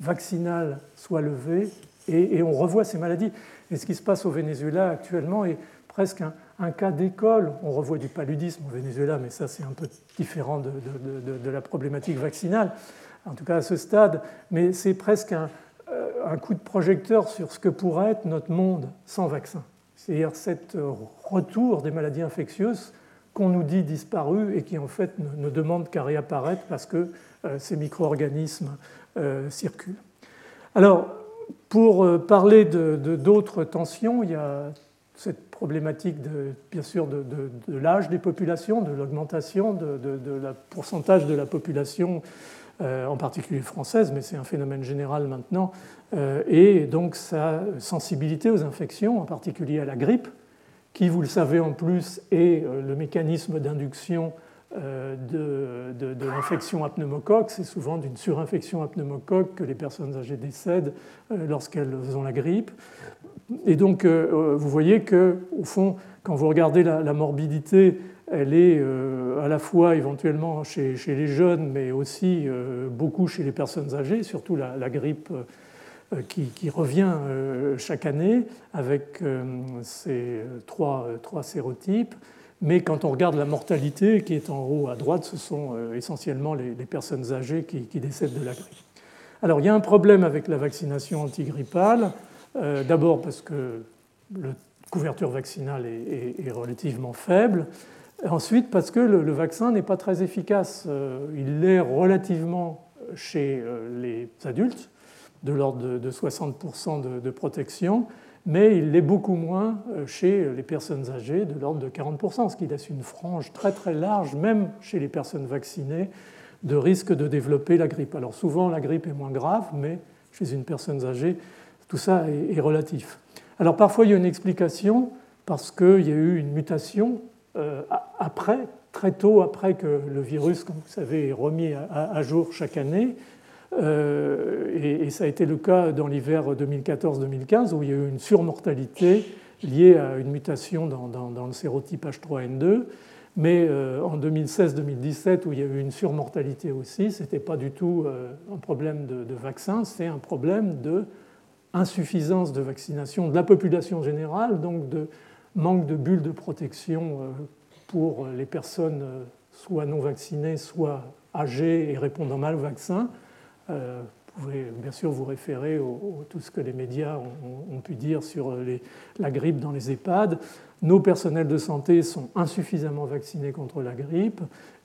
[SPEAKER 2] vaccinale soit levée et, on revoit ces maladies. Et ce qui se passe au Venezuela actuellement est presque un, cas d'école. On revoit du paludisme au Venezuela, mais ça c'est un peu différent de, la problématique vaccinale, en tout cas à ce stade, mais c'est presque un, euh, un, coup de projecteur sur ce que pourrait être notre monde sans vaccin. C'est-à-dire cet retour des maladies infectieuses qu'on nous dit disparues et qui en fait ne, demandent qu'à réapparaître parce que euh, ces micro-organismes euh, circulent. Alors, pour parler d'autres tensions, il y a cette problématique, de, bien sûr, de, l'âge des populations, de l'augmentation de, la pourcentage de la population, euh, en particulier française, mais c'est un phénomène général maintenant, euh, et donc sa sensibilité aux infections, en particulier à la grippe, qui, vous le savez en plus, est euh, le mécanisme d'induction de, l'infection à pneumocoque. C'est souvent d'une surinfection à pneumocoque que les personnes âgées décèdent lorsqu'elles ont la grippe. Et donc, euh, vous voyez que, au fond, quand vous regardez la, morbidité, elle est euh, à la fois éventuellement chez, les jeunes, mais aussi euh, beaucoup chez les personnes âgées, surtout la, grippe qui, revient chaque année avec ces trois, trois, sérotypes. Mais quand on regarde la mortalité qui est en haut à droite, ce sont essentiellement les, personnes âgées qui, décèdent de la grippe. Alors, il y a un problème avec la vaccination antigrippale euh, d'abord parce que la couverture vaccinale est, relativement faible. Ensuite, parce que le, vaccin n'est pas très efficace. Euh, il l'est relativement chez euh, les adultes, de l'ordre de 60% de, protection, mais il l'est beaucoup moins chez les personnes âgées, de l'ordre de 40%, ce qui laisse une frange très très large, même chez les personnes vaccinées, de risque de développer la grippe. Alors souvent, la grippe est moins grave, mais chez une personne âgée, tout ça est, relatif. Alors parfois il y a une explication parce qu'il y a eu une mutation après, très tôt après que le virus, comme vous savez, est remis à, jour chaque année. et, ça a été le cas dans l'hiver 2014-2015 où il y a eu une surmortalité liée à une mutation dans, le sérotype H3N2. Mais euh, en 2016-2017, où il y a eu une surmortalité aussi, ce n'était pas du tout euh, un problème de, vaccin, c'est un problème de de vaccination de la population générale, donc de manque de bulles de protection euh, pour les personnes soit non vaccinées, soit âgées et répondant mal au vaccin. Vous pouvez bien sûr vous référer à tout ce que les médias ont, pu dire sur la grippe dans les EHPAD nos personnels de santé sont insuffisamment vaccinés contre la grippe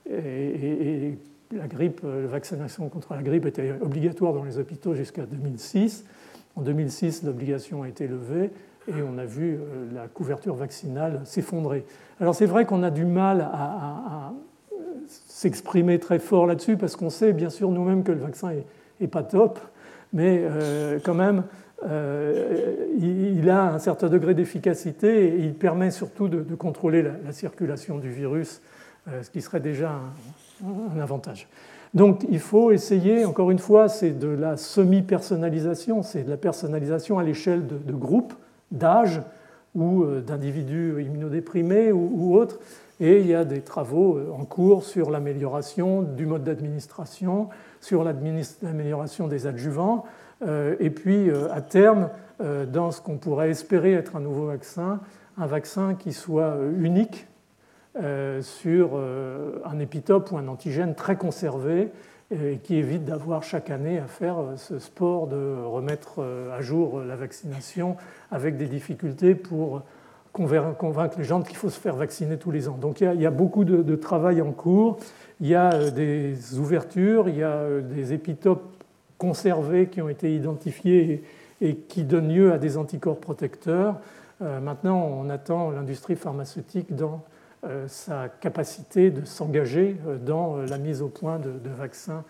[SPEAKER 2] et, la grippe, la vaccination contre la grippe était obligatoire dans les hôpitaux jusqu'à 2006. En 2006, l'obligation a été levée et on a vu euh, la couverture vaccinale s'effondrer. Alors c'est vrai qu'on a du mal à, s'exprimer très fort là-dessus parce qu'on sait bien sûr nous-mêmes que le vaccin n'est pas top, mais euh, quand même euh, il a un certain degré d'efficacité et il permet surtout de, contrôler la, circulation du virus, euh, ce qui serait déjà un, avantage. Donc il faut essayer, encore une fois, c'est de la semi-personnalisation, c'est de la personnalisation à l'échelle de, groupes, d'âge ou euh, d'individus immunodéprimés ou, autres. Et il y a des travaux en cours sur l'amélioration du mode d'administration, sur l'amélioration des adjuvants, euh, et puis euh, à terme, euh, dans ce qu'on pourrait espérer être un nouveau vaccin, un vaccin qui soit unique sur un épitope ou un antigène très conservé et qui évite d'avoir chaque année à faire ce sport de remettre à jour la vaccination avec des difficultés pour convaincre les gens qu'il faut se faire vacciner tous les ans. Donc il y a, beaucoup de, travail en cours, il y a des ouvertures, il y a des épitopes conservés qui ont été identifiés et qui donnent lieu à des anticorps protecteurs. Euh, maintenant, on attend l'industrie pharmaceutique dans euh, sa capacité de s'engager euh, dans la mise au point de, vaccins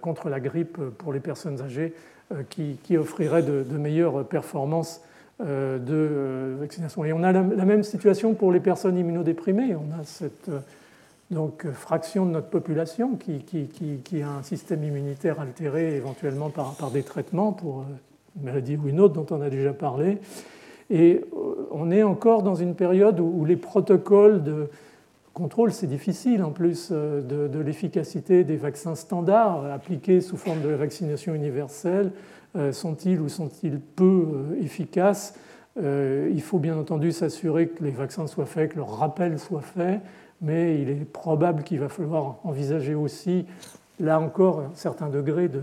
[SPEAKER 2] contre la grippe pour les personnes âgées qui, qui offriraient de, meilleures performances de vaccination. Et on a la, même situation pour les personnes immunodéprimées. On a cette donc euh, fraction de notre population qui, a un système immunitaire altéré éventuellement par, des traitements pour euh, une maladie ou une autre dont on a déjà parlé. Et euh, on est encore dans une période où, les protocoles de contrôle, c'est difficile en plus de, l'efficacité des vaccins standards appliqués sous forme de vaccination universelle. Sont-ils ou sont-ils peu efficaces? Il faut bien entendu s'assurer que les vaccins soient faits, que leur rappel soit fait mais il est probable qu'il va falloir envisager aussi, là encore, un certain degré de,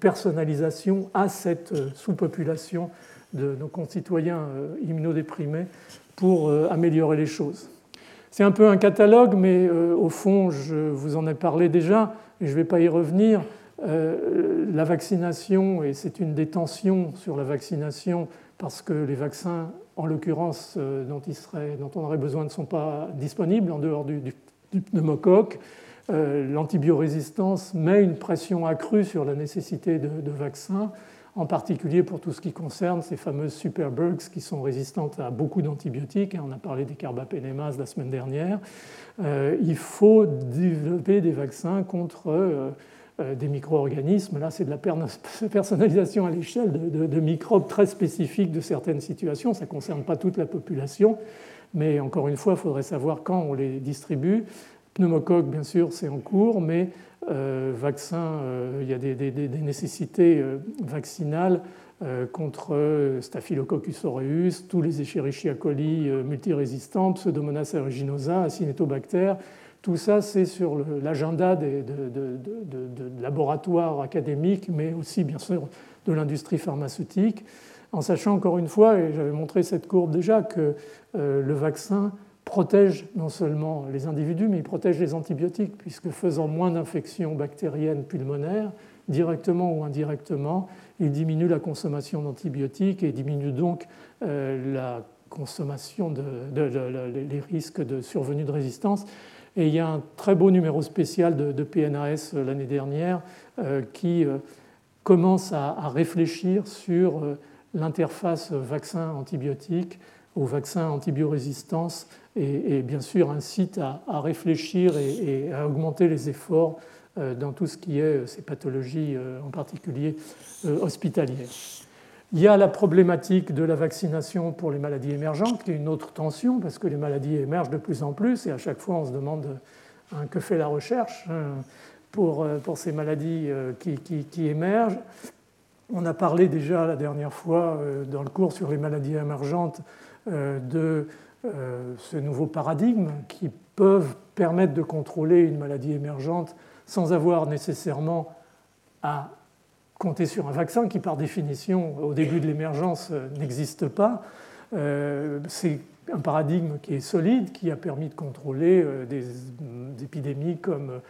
[SPEAKER 2] personnalisation à cette euh, sous-population de nos concitoyens euh, immunodéprimés pour euh, améliorer les choses. C'est un peu un catalogue, mais au fond, je vous en ai parlé déjà, et je ne vais pas y revenir. La vaccination, et c'est une détention sur la vaccination, parce que les vaccins en l'occurrence euh, dont, on aurait besoin ne sont pas disponibles en dehors du, pneumocoque. Euh, l'antibiorésistance met une pression accrue sur la nécessité de, vaccins, en particulier pour tout ce qui concerne ces fameuses superbugs qui sont résistantes à beaucoup d'antibiotiques. On a parlé des carbapénémases la semaine dernière. Euh, il faut développer des vaccins contre euh, des micro-organismes. Là, c'est de la *laughs* personnalisation à l'échelle de, microbes très spécifiques de certaines situations. Ça ne concerne pas toute la population, mais encore une fois, il faudrait savoir quand on les distribue. Pneumocoque, bien sûr, c'est en cours, mais euh, vaccin, euh, il y a des, nécessités vaccinales contre Staphylococcus aureus, tous les Escherichia coli multirésistants, Pseudomonas aeruginosa, Acinetobacter, tout ça, c'est sur l'agenda de, laboratoires académiques, mais aussi, bien sûr, de l'industrie pharmaceutique, en sachant encore une fois, et j'avais montré cette courbe déjà, que euh, le vaccin protège non seulement les individus, mais il protège les antibiotiques, puisque faisant moins d'infections bactériennes pulmonaires, directement ou indirectement, il diminue la consommation d'antibiotiques et diminue donc euh, la consommation de, les risques de survenue de résistance. Et il y a un très beau numéro spécial de, PNAS euh, l'année dernière euh, qui commence à, réfléchir sur l'interface vaccin-antibiotique ou vaccin-antibiorésistance et, bien sûr incite à, réfléchir et, à augmenter les efforts euh, dans tout ce qui est ces pathologies en particulier hospitalières. Il y a la problématique de la vaccination pour les maladies émergentes, qui est une autre tension, parce que les maladies émergent de plus en plus, et à chaque fois on se demande hein, que fait la recherche hein, pour, euh, pour, ces maladies euh, qui, qui, émergent. On a parlé déjà la dernière fois euh, dans le cours sur les maladies émergentes de ce nouveau paradigme qui peuvent permettre de contrôler une maladie émergente sans avoir nécessairement à compter sur un vaccin qui, par définition, au début de l'émergence, euh, n'existe pas. Euh, c'est un paradigme qui est solide, qui a permis de contrôler euh, des, épidémies comme,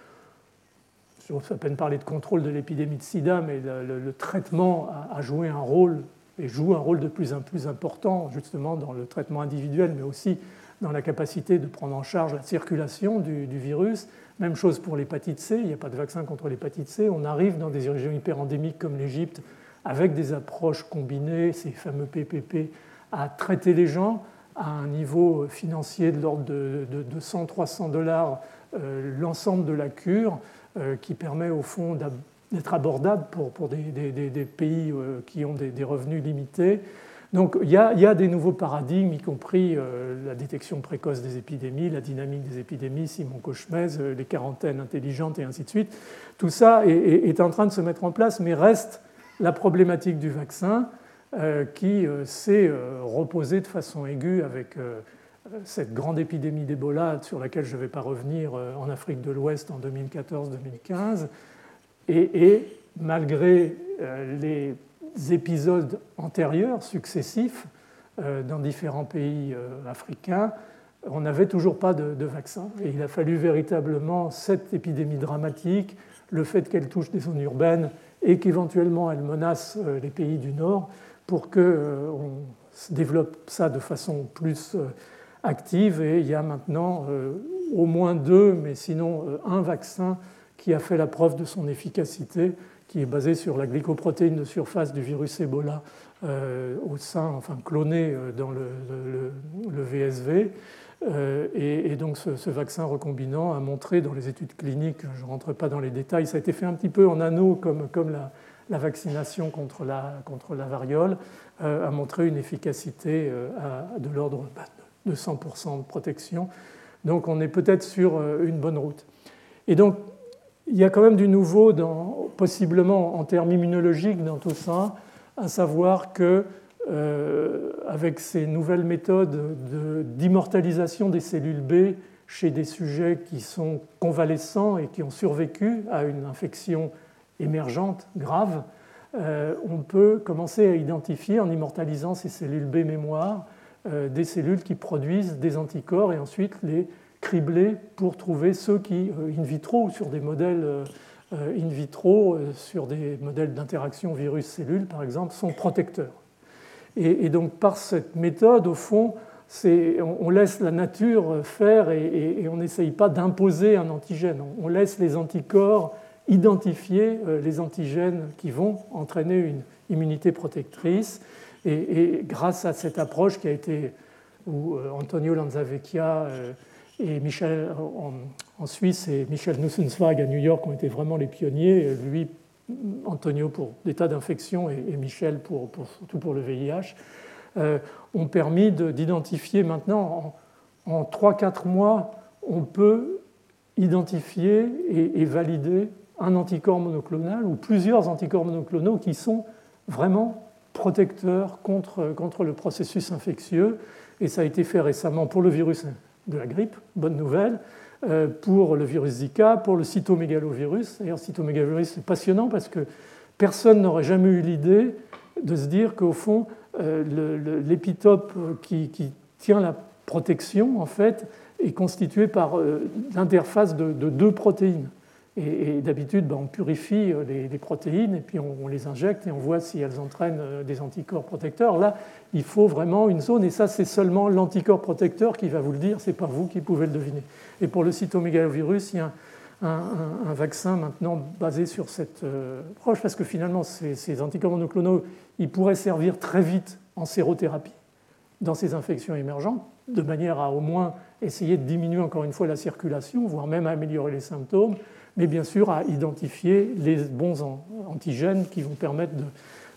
[SPEAKER 2] je à peine parler de contrôle de l'épidémie de sida, mais le, traitement a, joué un rôle et joue un rôle de plus en plus important, justement, dans le traitement individuel, mais aussi dans la capacité de prendre en charge la circulation du virus même chose pour l'hépatite C, il n'y a pas de vaccin contre l'hépatite C. On arrive dans des régions hyperendémiques comme l'Égypte avec des approches combinées, ces fameux PPP, à traiter les gens à un niveau financier de l'ordre de, 200-300 dollars euh, l'ensemble de la cure, euh, qui permet au fond d'être abordable pour, des, pays euh, qui ont des, revenus limités. Donc il y, a, des nouveaux paradigmes, y compris euh, la détection précoce des épidémies, la dynamique des épidémies, Simon Cauchemez, euh, les quarantaines intelligentes et ainsi de suite. Tout ça est, en train de se mettre en place, mais reste la problématique du vaccin qui s'est reposée de façon aiguë avec cette grande épidémie d'Ebola sur laquelle je ne vais pas revenir en Afrique de l'Ouest en 2014-2015. Et, malgré les épisodes antérieurs, successifs, euh, dans différents pays euh, africains, on n'avait toujours pas de, vaccin. Et il a fallu véritablement cette épidémie dramatique, le fait qu'elle touche des zones urbaines et qu'éventuellement elle menace euh, les pays du Nord, pour qu'on développe ça de façon plus active. Et il y a maintenant au moins deux, mais sinon un vaccin qui a fait la preuve de son efficacité qui est basé sur la glycoprotéine de surface du virus Ebola euh, au sein, enfin cloné euh, dans le, VSV. Euh, et, donc ce, vaccin recombinant a montré dans les études cliniques, je ne rentre pas dans les détails, ça a été fait un petit peu en anneau comme, comme la, vaccination contre la, contre la variole, a montré une efficacité de l'ordre bah, de 100% de protection. Donc on est peut-être sur une bonne route. Et donc il y a quand même du nouveau, possiblement en termes immunologiques, dans tout ça, à savoir que euh, avec ces nouvelles méthodes d'immortalisation des cellules B chez des sujets qui sont convalescents et qui ont survécu à une infection émergente grave, euh, on peut commencer à identifier en immortalisant ces cellules B mémoire euh, des cellules qui produisent des anticorps et ensuite les cribler pour trouver ceux qui, euh, in vitro, sur des modèles euh, in vitro, euh, sur des modèles d'interaction virus-cellule, par exemple, sont protecteurs. Et, donc, par cette méthode, au fond, on laisse la nature faire et, on n'essaye pas d'imposer un antigène. On laisse les anticorps identifier les antigènes qui vont entraîner une immunité protectrice. Et, grâce à cette approche qui a été, où Antonio Lanzavecchia et Michel en, Suisse et Michel Nussenswag à New York ont été vraiment les pionniers. Lui, Antonio pour des tas d'infections et, Michel pour, surtout pour le VIH, euh, ont permis d'identifier maintenant en, 3-4 mois, on peut identifier et, valider un anticorps monoclonal ou plusieurs anticorps monoclonaux qui sont vraiment protecteurs contre, contre le processus infectieux. Et ça a été fait récemment pour le virus de la grippe, bonne nouvelle, euh, pour le virus Zika, pour le cytomégalovirus. D'ailleurs, cytomégalovirus, c'est passionnant parce que personne n'aurait jamais eu l'idée de se dire qu'au fond, euh, l'épitope qui, tient la protection, en fait, est constitué par euh, l'interface de, deux protéines. Et, d'habitude, ben, on purifie les, protéines et puis on, les injecte et on voit si elles entraînent des anticorps protecteurs. Là, il faut vraiment une zone, et ça c'est seulement l'anticorps protecteur qui va vous le dire, ce n'est pas vous qui pouvez le deviner. Et pour le cytomégalovirus, il y a un, vaccin maintenant basé sur cette approche, parce que finalement, ces, ces anticorps monoclonaux, ils pourraient servir très vite en sérothérapie dans ces infections émergentes, de manière à au moins essayer de diminuer encore une fois la circulation, voire même à améliorer les symptômes, mais bien sûr à identifier les bons antigènes qui vont permettre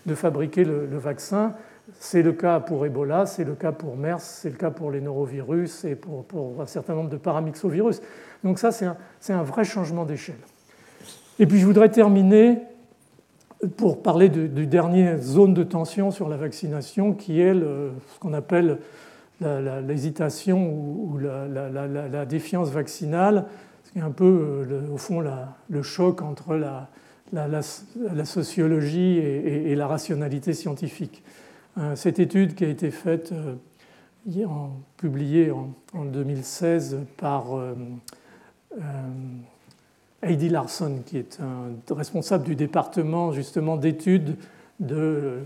[SPEAKER 2] de, fabriquer le, vaccin. C'est le cas pour Ebola, c'est le cas pour MERS, c'est le cas pour les norovirus et pour, un certain nombre de paramyxovirus. Donc ça, c'est un, un, vrai changement d'échelle. Et puis je voudrais terminer pour parler du, dernier zone de tension sur la vaccination, qui est ce qu'on appelle l'hésitation ou, la, défiance vaccinale, c'est un peu, au fond, le choc entre la, sociologie et, la rationalité scientifique. Euh, cette étude qui a été faite, euh, publiée en, 2016 par euh, Heidi Larson, qui est un responsable du département justement d'études de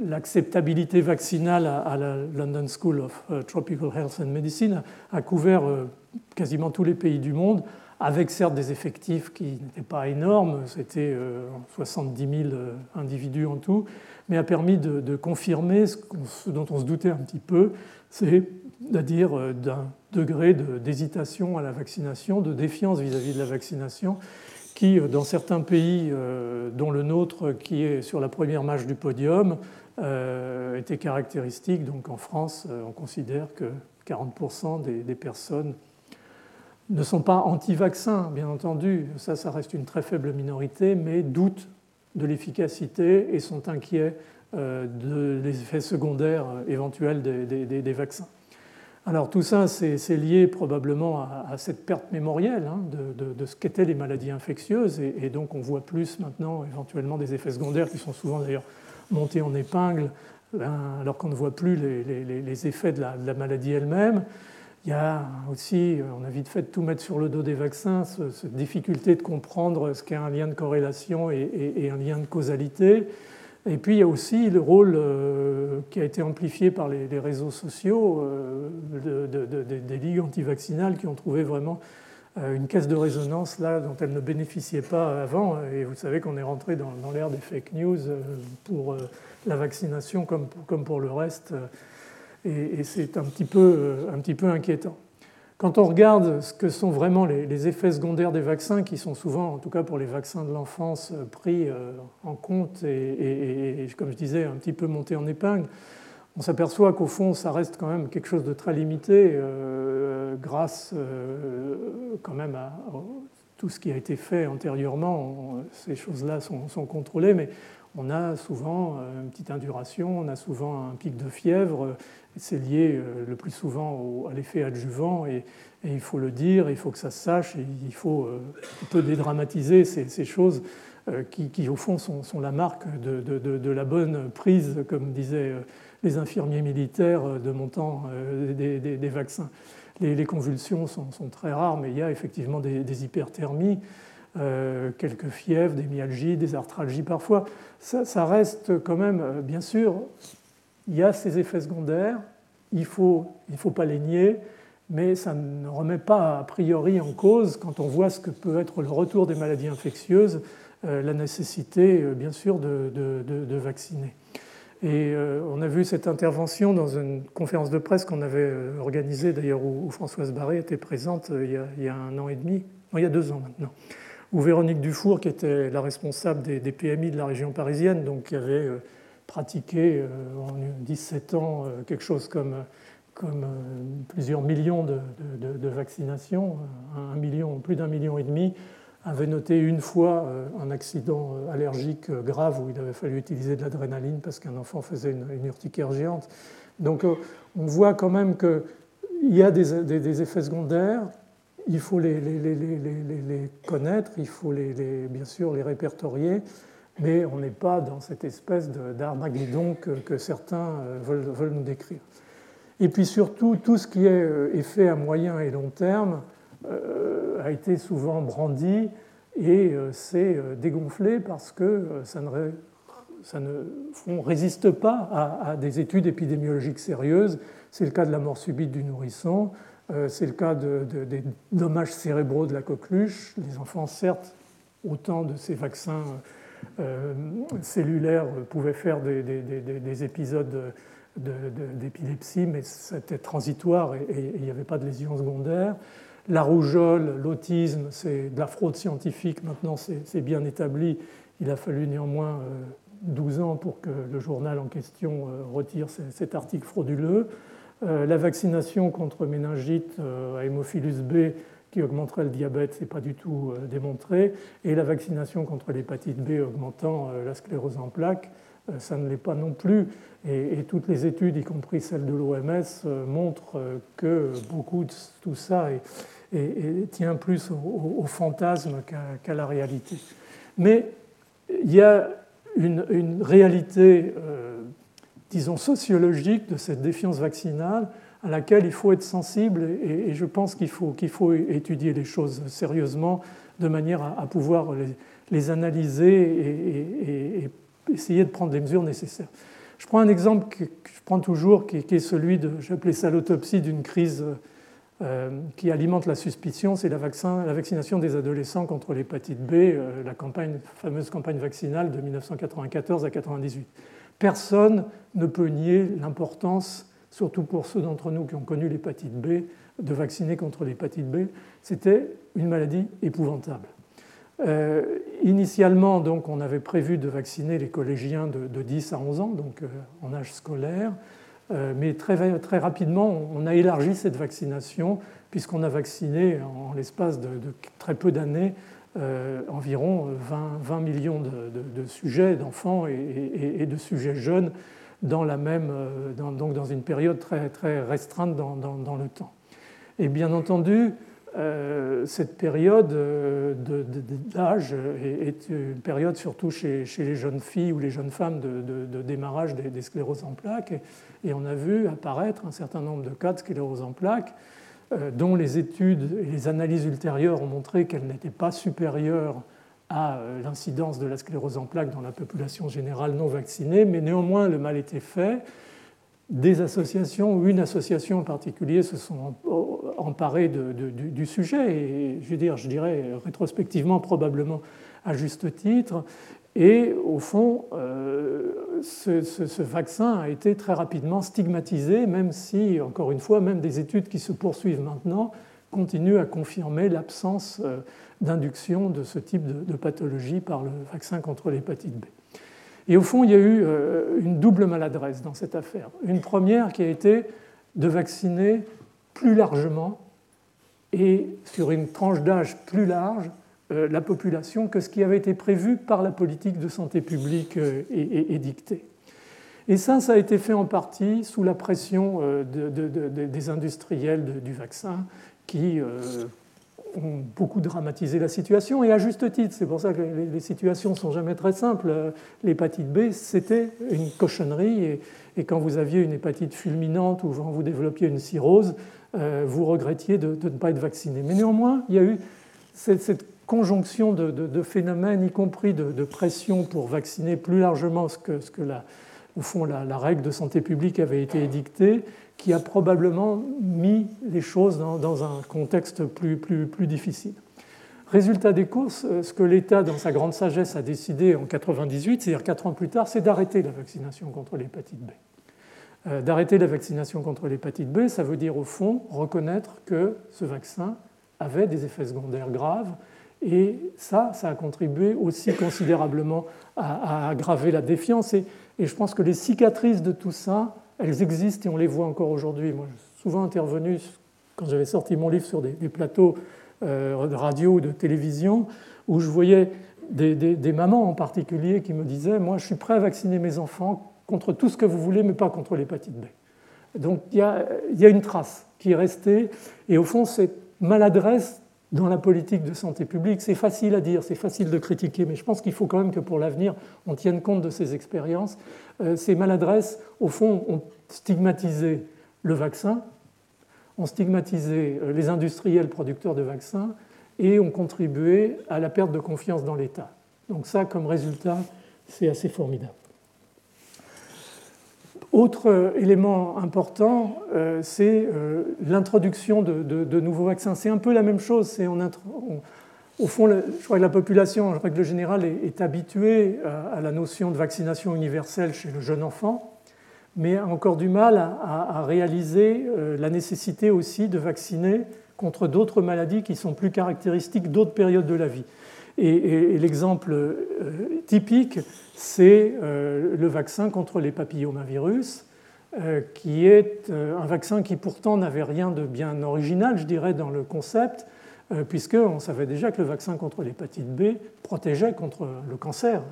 [SPEAKER 2] l'acceptabilité vaccinale à la London School of euh, Tropical Health and Medicine, a couvert euh, quasiment tous les pays du monde, avec certes des effectifs qui n'étaient pas énormes, c'était 70 euh, 000 individus en tout, mais a permis de, confirmer ce, dont on se doutait un petit peu, c'est-à-dire d'un degré d'hésitation à la vaccination, de défiance vis-à-vis de la vaccination, qui, dans certains pays, euh, dont le nôtre, qui est sur la première marche du podium, euh, était caractéristique. Donc en France, euh, on considère que 40% des, personnes ne sont pas anti-vaccins, bien entendu. Ça, ça reste une très faible minorité, mais doutent de l'efficacité et sont inquiets des effets secondaires éventuels des vaccins. Alors tout ça, c'est lié probablement à, cette perte mémorielle hein, de, ce qu'étaient les maladies infectieuses, et, donc on voit plus maintenant éventuellement des effets secondaires qui sont souvent d'ailleurs montés en épingle, hein, alors qu'on ne voit plus les, effets de la, maladie elle-même. Il y a aussi, on a vite fait de tout mettre sur le dos des vaccins, cette difficulté de comprendre ce qu'est un lien de corrélation et, un lien de causalité. Et puis il y a aussi le rôle euh, qui a été amplifié par les, réseaux sociaux euh, des ligues antivaccinales qui ont trouvé vraiment euh, une caisse de résonance là dont elles ne bénéficiaient pas avant. Et vous savez qu'on est rentré dans, l'ère des fake news pour la vaccination comme pour le reste. Et, c'est un petit peu, un petit peu inquiétant. Quand on regarde ce que sont vraiment les, effets secondaires des vaccins, qui sont souvent, en tout cas pour les vaccins de l'enfance, euh, pris euh, en compte et, comme je disais, un petit peu montés en épingle, on s'aperçoit qu'au fond, ça reste quand même quelque chose de très limité, euh, grâce quand même à tout ce qui a été fait antérieurement. ces choses-là sont, contrôlées, mais on a souvent une petite induration, on a souvent un pic de fièvre, c'est lié euh, le plus souvent à l'effet adjuvant et, il faut le dire, il faut que ça se sache, et il faut euh, un peu dédramatiser ces, choses euh, qui, au fond, sont, la marque de, la bonne prise, comme disaient les infirmiers militaires de mon temps, des, vaccins. Les, convulsions sont, très rares, mais il y a effectivement des, hyperthermies. quelques fièvres, des myalgies, des arthralgies parfois. ça, reste quand même, bien sûr, il y a ces effets secondaires, il ne faut, il faut pas les nier, mais ça ne remet pas a priori en cause, quand on voit ce que peut être le retour des maladies infectieuses, euh, la nécessité, euh, bien sûr, de, vacciner. Et euh, on a vu cette intervention dans une conférence de presse qu'on avait organisée, d'ailleurs, où, Françoise Barré était présente il y, a, il, y a, un an et demi, non, il y a deux ans maintenant, où Véronique Dufour, qui était la responsable des, PMI de la région parisienne, donc qui avait pratiqué euh, en 17 ans euh, quelque chose comme, euh, plusieurs millions de, de, vaccinations, un million, plus d'un million et demi, avait noté une fois un accident allergique grave où il avait fallu utiliser de l'adrénaline parce qu'un enfant faisait une, urticaire géante. Donc on voit quand même qu'il y a des, effets secondaires, il faut les, connaître, il faut bien sûr les répertorier mais on n'est pas dans cette espèce d'Armageddon que, certains euh, veulent, nous décrire. Et puis surtout, tout ce qui est euh, effet à moyen et long terme euh, a été souvent brandi et c'est dégonflé parce que ça ne résiste pas à, des études épidémiologiques sérieuses. C'est le cas de la mort subite du nourrisson, c'est le cas des dommages cérébraux de la coqueluche. Les enfants, certes, autant de ces vaccins cellulaires pouvaient faire des, épisodes d'épilepsie, mais c'était transitoire et il n'y avait pas de lésions secondaires. La rougeole, l'autisme, c'est de la fraude scientifique, maintenant c'est bien établi. Il a fallu néanmoins 12 ans pour que le journal en question euh, retire cet article frauduleux. Euh, la vaccination contre méningite euh, à hémophilus B qui augmenterait le diabète, ce n'est pas du tout démontré. Et la vaccination contre l'hépatite B augmentant la sclérose en plaques, ça ne l'est pas non plus. Et, toutes les études, y compris celles de l'OMS, montrent que beaucoup de tout ça tient plus au, fantasme qu'à la réalité. Mais il y a une, réalité, euh, disons, sociologique de cette défiance vaccinale à laquelle il faut être sensible et, je pense qu'il faut, qu'il faut étudier les choses sérieusement de manière à, pouvoir les, analyser et, essayer de prendre les mesures nécessaires. Je prends un exemple que, je prends toujours qui, est celui de, j'appelais ça l'autopsie d'une crise qui alimente la suspicion, c'est la, vaccination des adolescents contre l'hépatite B, euh, la fameuse campagne vaccinale de 1994 à 1998. Personne ne peut nier l'importance, surtout pour ceux d'entre nous qui ont connu l'hépatite B, de vacciner contre l'hépatite B. C'était une maladie épouvantable. Euh, initialement, donc, on avait prévu de vacciner les collégiens de 10 à 11 ans, donc en âge scolaire. Euh, mais très, très, rapidement, on a élargi cette vaccination, puisqu'on a vacciné en l'espace de, très peu d'années euh, environ 20, millions de, sujets, d'enfants et, de sujets jeunes dans, la même, euh, donc dans une période très, très restreinte dans, le temps. Et bien entendu, cette période d'âge est une période surtout chez, les jeunes filles ou les jeunes femmes de, démarrage des, scléroses en plaques. On a vu apparaître un certain nombre de cas de sclérose en plaques euh, dont les études et les analyses ultérieures ont montré qu'elles n'étaient pas supérieures à l'incidence de la sclérose en plaques dans la population générale non vaccinée, mais néanmoins le mal était fait des associations ou une association en particulier se sont emparées du, sujet, et je dirais rétrospectivement probablement à juste titre. Et au fond, euh, ce, vaccin a été très rapidement stigmatisé, même si, encore une fois, même des études qui se poursuivent maintenant continuent à confirmer l'absence euh, d'induction de ce type de pathologie par le vaccin contre l'hépatite B. Et au fond, il y a eu euh, une double maladresse dans cette affaire. Une première qui a été de vacciner plus largement et sur une tranche d'âge plus large la population que ce qui avait été prévu par la politique de santé publique euh, et, dictée. Et ça, ça a été fait en partie sous la pression des industriels du vaccin qui ont beaucoup dramatisé la situation, et à juste titre. C'est pour ça que les, situations ne sont jamais très simples. L'hépatite B, c'était une cochonnerie, et, quand vous aviez une hépatite fulminante ou quand vous développiez une cirrhose, euh, vous regrettiez de, ne pas être vacciné. Mais néanmoins, il y a eu cette, conjonction de, phénomènes, y compris de, pression pour vacciner plus largement ce que, la, au fond, la, règle de santé publique avait été édictée, qui a probablement mis les choses dans, un contexte plus, difficile. Résultat des courses, euh, ce que l'État, dans sa grande sagesse, a décidé en 1998, c'est-à-dire quatre ans plus tard, c'est d'arrêter la vaccination contre l'hépatite B. Euh, d'arrêter la vaccination contre l'hépatite B, ça veut dire au fond reconnaître que ce vaccin avait des effets secondaires graves et ça, ça a contribué aussi considérablement à, aggraver la défiance. Et, je pense que les cicatrices de tout ça elles existent et on les voit encore aujourd'hui. Moi, j'ai souvent intervenu quand j'avais sorti mon livre sur des, plateaux euh, de radio ou de télévision où je voyais des, mamans en particulier qui me disaient Moi, je suis prêt à vacciner mes enfants contre tout ce que vous voulez, mais pas contre l'hépatite B. Donc il y, y a une trace qui est restée. Et au fond, cette maladresse dans la politique de santé publique. C'est facile à dire, c'est facile de critiquer, mais je pense qu'il faut quand même que pour l'avenir, on tienne compte de ces expériences. Euh, ces maladresses, au fond, ont stigmatisé le vaccin, ont stigmatisé euh, les industriels producteurs de vaccins et ont contribué à la perte de confiance dans l'État. Donc ça, comme résultat, c'est assez formidable. Autre élément important, c'est l'introduction de, nouveaux vaccins. C'est un peu la même chose. C'est au fond, je crois que la population, en règle générale, est, habituée à, la notion de vaccination universelle chez le jeune enfant, mais a encore du mal à réaliser la nécessité aussi de vacciner contre d'autres maladies qui sont plus caractéristiques d'autres périodes de la vie. Et, l'exemple euh, typique, c'est euh, le vaccin contre les papillomavirus, euh, qui est un vaccin qui pourtant n'avait rien de bien original, je dirais, dans le concept, puisqu'on savait déjà que le vaccin contre l'hépatite B protégeait contre le cancer,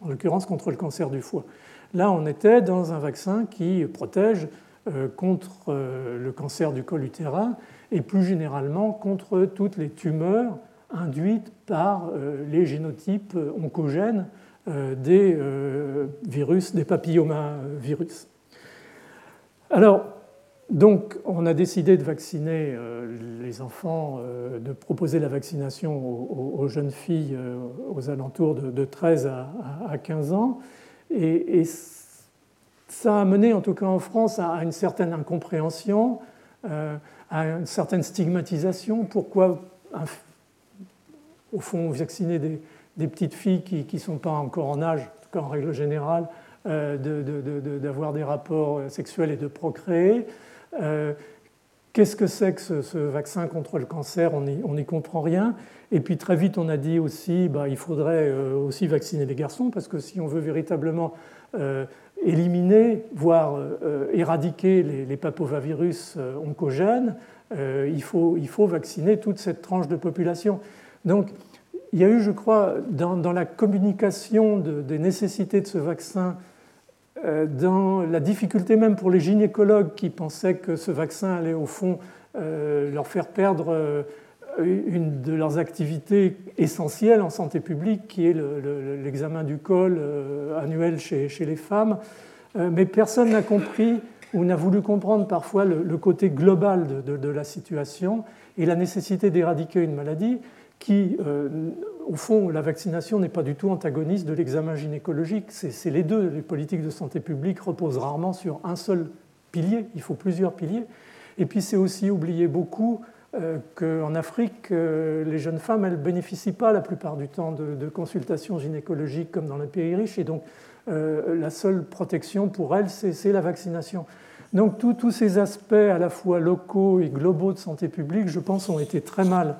[SPEAKER 2] en l'occurrence contre le cancer du foie. Là, on était dans un vaccin qui protège contre le cancer du col utérin et plus généralement contre toutes les tumeurs induites par euh, les génotypes oncogènes euh, des euh, virus, des papillomavirus. Alors, donc, on a décidé de vacciner les enfants, de proposer la vaccination aux, jeunes filles aux alentours de, 13 à, 15 ans. Et, ça a mené, en tout cas en France, à une certaine incompréhension à une certaine stigmatisation. Pourquoi, au fond, vacciner des, des petites filles qui ne sont pas encore en âge, en, en règle générale, euh, d'avoir des rapports sexuels et de procréer euh, Qu'est-ce que c'est que ce, vaccin contre le cancer? On n'y comprend rien. Et puis très vite, on a dit aussi, bah, il faudrait euh, aussi vacciner les garçons, parce que si on veut véritablement éliminer, voire euh, éradiquer les, papovavirus euh, oncogènes, euh, il faut, il, faut, vacciner toute cette tranche de population. Donc, il y a eu, je crois, dans, la communication des nécessités de ce vaccin, dans la difficulté même pour les gynécologues qui pensaient que ce vaccin allait au fond leur faire perdre une de leurs activités essentielles en santé publique, qui est l'examen du col euh, annuel chez, les femmes. Euh, mais personne n'a compris ou n'a voulu comprendre parfois le, côté global de, la situation et la nécessité d'éradiquer une maladie qui, euh, au fond, la vaccination n'est pas du tout antagoniste de l'examen gynécologique. C'est les deux. Les politiques de santé publique reposent rarement sur un seul pilier. Il faut plusieurs piliers. Et puis c'est aussi oublier beaucoup euh, qu'en Afrique, euh, les jeunes femmes, elles ne bénéficient pas la plupart du temps de, consultations gynécologiques comme dans les pays riches, et donc euh, la seule protection pour elles, c'est la vaccination. Donc tous ces aspects à la fois locaux et globaux de santé publique, je pense, ont été très mal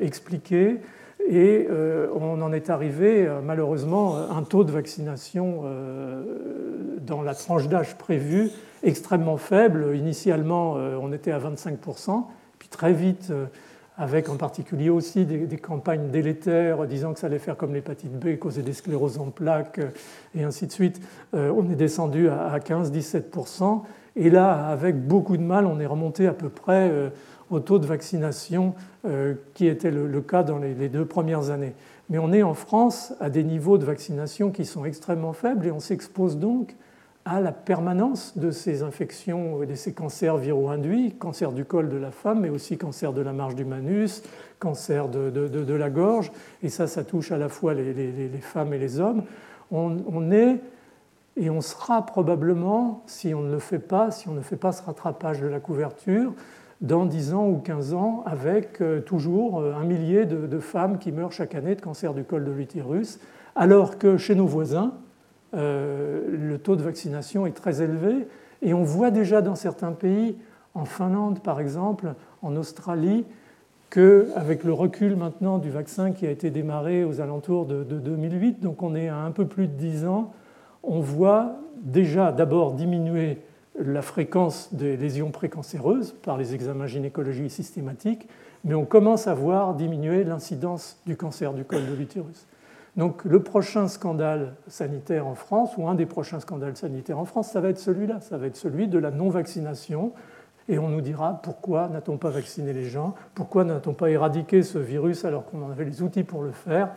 [SPEAKER 2] expliqués, et on en est arrivé, malheureusement, à un taux de vaccination dans la tranche d'âge prévue extrêmement faible. Initialement, on était à 25% très vite, euh, avec en particulier aussi des, campagnes délétères disant que ça allait faire comme l'hépatite B, causer des scléroses en plaques euh, et ainsi de suite. Euh, on est descendu à 15-17%. Et là, avec beaucoup de mal, on est remonté à peu près au taux de vaccination qui était le cas dans les deux premières années. Mais on est en France à des niveaux de vaccination qui sont extrêmement faibles et on s'expose donc à la permanence de ces infections et de ces cancers viraux-induits, cancer du col de la femme, mais aussi cancer de la marge du manus, cancer de, la gorge, et ça, ça touche à la fois les, femmes et les hommes. On, est et on sera probablement, si on ne le fait pas, si on ne fait pas ce rattrapage de la couverture, dans 10 ans ou 15 ans, avec euh, toujours euh, un millier de femmes qui meurent chaque année de cancer du col de l'utérus, alors que chez nos voisins, euh, le taux de vaccination est très élevé. Et on voit déjà dans certains pays, en Finlande par exemple, en Australie, qu'avec le recul maintenant du vaccin qui a été démarré aux alentours de, 2008, donc on est à un peu plus de 10 ans, on voit déjà d'abord diminuer la fréquence des lésions précancéreuses par les examens gynécologiques systématiques, mais on commence à voir diminuer l'incidence du cancer du col de l'utérus. Donc le prochain scandale sanitaire en France, ou un des prochains scandales sanitaires en France, ça va être celui-là, ça va être celui de la non-vaccination. Et on nous dira pourquoi n'a-t-on pas vacciné les gens, pourquoi n'a-t-on pas éradiqué ce virus alors qu'on avait les outils pour le faire?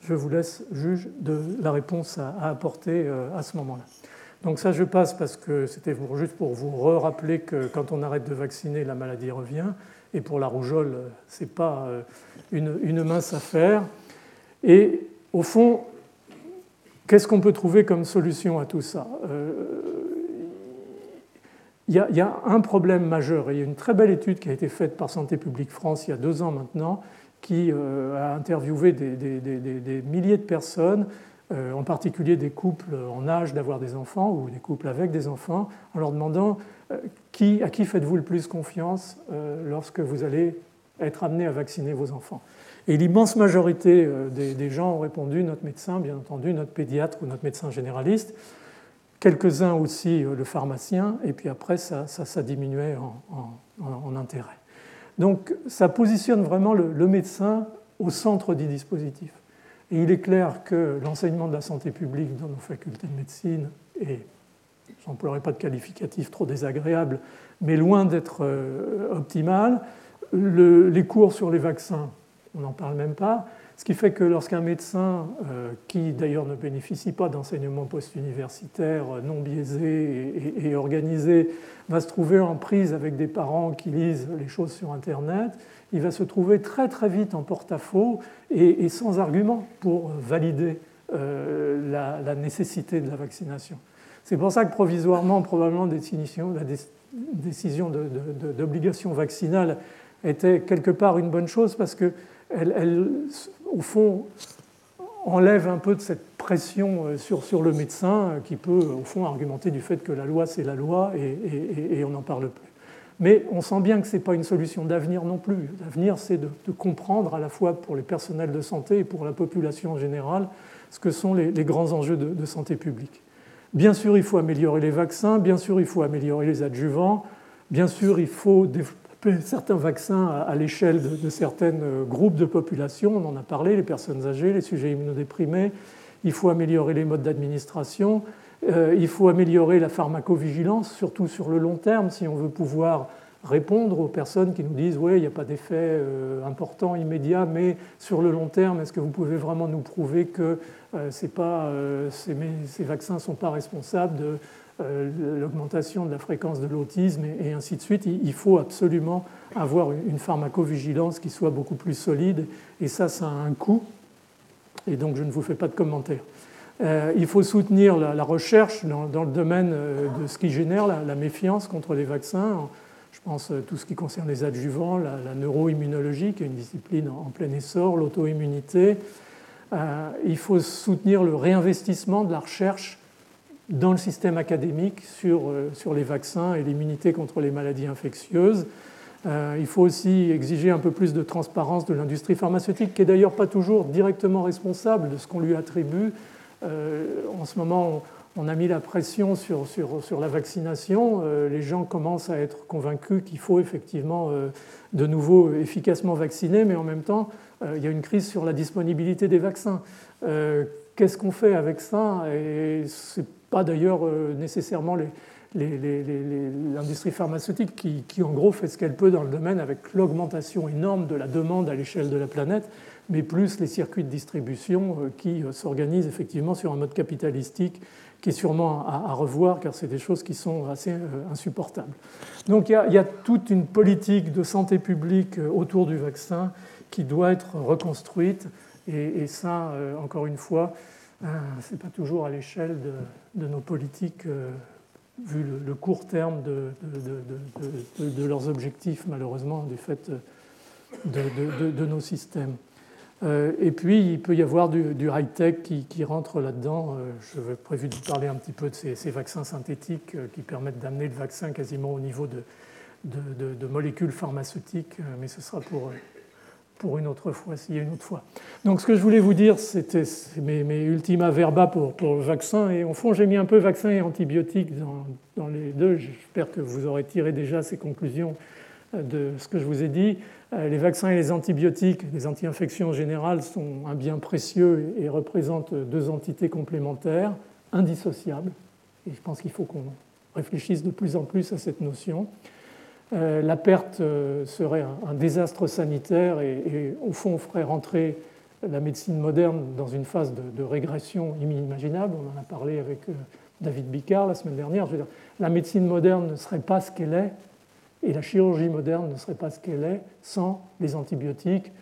[SPEAKER 2] Je vous laisse juge de la réponse à, apporter euh, à ce moment-là. Donc ça, je passe parce que c'était juste pour vous rappeler que quand on arrête de vacciner, la maladie revient. Et pour la rougeole, ce n'est pas euh, une, mince affaire. Et au fond, qu'est-ce qu'on peut trouver comme solution à tout ça? Euh, il y, a, un problème majeur. il y a une très belle étude qui a été faite par Santé publique France il y a deux ans maintenant, qui euh, a interviewé des, milliers de personnes, euh, en particulier des couples en âge d'avoir des enfants ou des couples avec des enfants, en leur demandant euh, qui, à qui faites-vous le plus confiance lorsque vous allez être amené à vacciner vos enfants? Et l'immense majorité des, gens ont répondu notre médecin, bien entendu, notre pédiatre ou notre médecin généraliste quelques-uns aussi le pharmacien, et puis après ça, ça, diminuait en, intérêt. Donc ça positionne vraiment le, médecin au centre du dispositif. Et il est clair que l'enseignement de la santé publique dans nos facultés de médecine est, j'emploierai pas de qualificatif trop désagréable, mais loin d'être euh, optimal. les cours sur les vaccins, on n'en parle même pas. Ce qui fait que lorsqu'un médecin, euh, qui d'ailleurs ne bénéficie pas d'enseignement post-universitaire euh, non biaisé et, organisé, va se trouver en prise avec des parents qui lisent les choses sur Internet, il va se trouver très très vite en porte-à-faux et, sans argument pour valider euh, la, nécessité de la vaccination. C'est pour ça que provisoirement, probablement, la décision d'obligation vaccinale était quelque part une bonne chose parce que elle, au fond, enlève un peu de cette pression euh, sur, le médecin euh, qui peut, au fond, argumenter du fait que la loi, c'est la loi et, on n'en parle plus. Mais on sent bien que ce n'est pas une solution d'avenir non plus. L'avenir, c'est de, comprendre à la fois pour les personnels de santé et pour la population en général ce que sont les, grands enjeux de, santé publique. Bien sûr, il faut améliorer les vaccins, bien sûr, il faut améliorer les adjuvants, bien sûr, il faut certains vaccins à l'échelle de, certains euh, groupes de population, on en a parlé, les personnes âgées, les sujets immunodéprimés, il faut améliorer les modes d'administration, euh, il faut améliorer la pharmacovigilance, surtout sur le long terme, si on veut pouvoir répondre aux personnes qui nous disent oui, il n'y a pas d'effet euh, important immédiat, mais sur le long terme, est-ce que vous pouvez vraiment nous prouver que ces, ces, vaccins ne sont pas responsables de l'augmentation de la fréquence de l'autisme et, ainsi de suite. Il faut absolument avoir une pharmacovigilance qui soit beaucoup plus solide et ça, ça a un coût et donc je ne vous fais pas de commentaires. Euh, il faut soutenir la, recherche dans, le domaine euh, de ce qui génère la, méfiance contre les vaccins. Je pense tout ce qui concerne les adjuvants, la, neuroimmunologie, qui est une discipline en, plein essor, l'auto-immunité. il faut soutenir le réinvestissement de la recherche dans le système académique sur, euh, sur les vaccins et l'immunité contre les maladies infectieuses. Euh, il faut aussi exiger un peu plus de transparence de l'industrie pharmaceutique, qui n'est d'ailleurs pas toujours directement responsable de ce qu'on lui attribue. Euh, en ce moment, on, a mis la pression sur, sur, sur la vaccination. les gens commencent à être convaincus qu'il faut effectivement de nouveau efficacement vacciner, mais en même temps, il y a une crise sur la disponibilité des vaccins. Qu'est-ce qu'on fait avec ça? Pas d'ailleurs euh, nécessairement l'industrie pharmaceutique qui, en gros, fait ce qu'elle peut dans le domaine avec l'augmentation énorme de la demande à l'échelle de la planète, mais plus les circuits de distribution euh, qui euh, s'organisent effectivement sur un mode capitalistique qui est sûrement à, revoir, car c'est des choses qui sont assez insupportables. Donc il y, a, toute une politique de santé publique autour du vaccin qui doit être reconstruite, et, ça, encore une fois, ce n'est pas toujours à l'échelle de, nos politiques, euh, vu le, court terme de, de, leurs objectifs, malheureusement, du fait de, nos systèmes. Euh, et puis, il peut y avoir du, high-tech qui, rentre là-dedans. Euh, je vais prévu de parler un petit peu de ces, ces vaccins synthétiques qui permettent d'amener le vaccin quasiment au niveau de, molécules pharmaceutiques, mais ce sera pour pour une autre fois, s'il y a une autre fois. Donc ce que je voulais vous dire, c'était mes, mes, ultima verba pour, le vaccin. Et au fond, j'ai mis un peu vaccin et antibiotiques dans, dans les deux. J'espère que vous aurez tiré déjà ces conclusions euh, de ce que je vous ai dit. Euh, les vaccins et les antibiotiques, les anti-infections en général, sont un bien précieux et représentent deux entités complémentaires, indissociables. Et je pense qu'il faut qu'on réfléchisse de plus en plus à cette notion. Euh, la perte euh, serait un, désastre sanitaire et, au fond ferait rentrer la médecine moderne dans une phase de, régression inimaginable. On en a parlé avec euh, David Bicard la semaine dernière. la médecine moderne ne serait pas ce qu'elle est et la chirurgie moderne ne serait pas ce qu'elle est sans les antibiotiques,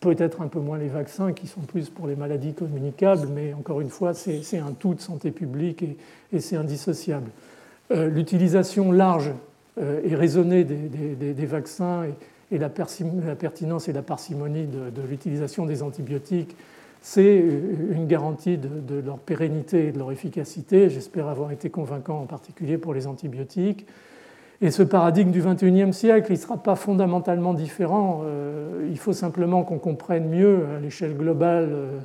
[SPEAKER 2] peut-être un peu moins les vaccins qui sont plus pour les maladies communicables, mais encore une fois, c'est un tout de santé publique et, c'est indissociable. L'utilisation large et raisonnée des, vaccins et, la, pertinence et la parcimonie de, l'utilisation des antibiotiques, c'est une garantie de, leur pérennité et de leur efficacité. J'espère avoir été convaincant en particulier pour les antibiotiques. Et ce paradigme du XXIe siècle, il ne sera pas fondamentalement différent. Euh, il faut simplement qu'on comprenne mieux à l'échelle globale, euh,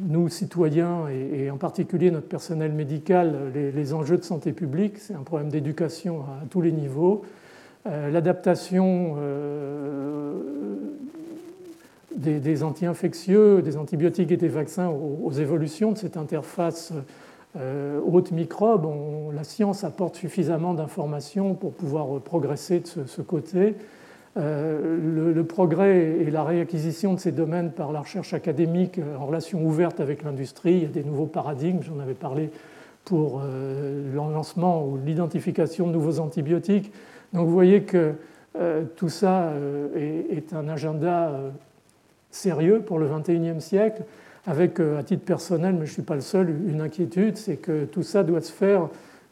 [SPEAKER 2] nous citoyens et, en particulier notre personnel médical, les, enjeux de santé publique. C'est un problème d'éducation à, tous les niveaux. Euh, l'adaptation des, anti-infectieux, des antibiotiques et des vaccins aux évolutions de cette interface euh, haute microbe, la science apporte suffisamment d'informations pour pouvoir progresser de ce, côté. Euh, le, progrès et la réacquisition de ces domaines par la recherche académique en relation ouverte avec l'industrie, il y a des nouveaux paradigmes, j'en avais parlé pour euh, le lancement ou l'identification de nouveaux antibiotiques. Donc vous voyez que tout ça est, un agenda sérieux pour le XXIe siècle avec, euh, à titre personnel, mais je ne suis pas le seul, une inquiétude, c'est que tout ça doit se faire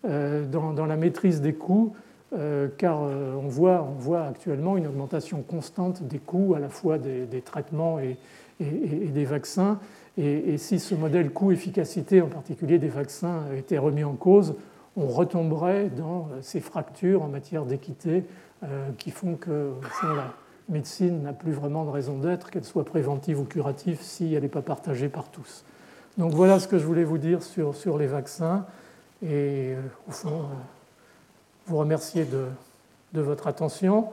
[SPEAKER 2] euh, dans, la maîtrise des coûts, euh, car on voit, on voit, actuellement une augmentation constante des coûts, à la fois des, traitements et, des vaccins. Et, si ce modèle coût-efficacité, en particulier des vaccins, était remis en cause, on retomberait dans ces fractures en matière d'équité qui font que médecine n'a plus vraiment de raison d'être, qu'elle soit préventive ou curative, si elle n'est pas partagée par tous. Donc voilà ce que je voulais vous dire sur, sur les vaccins. Et euh, au fond, euh, vous remercier de, de votre attention.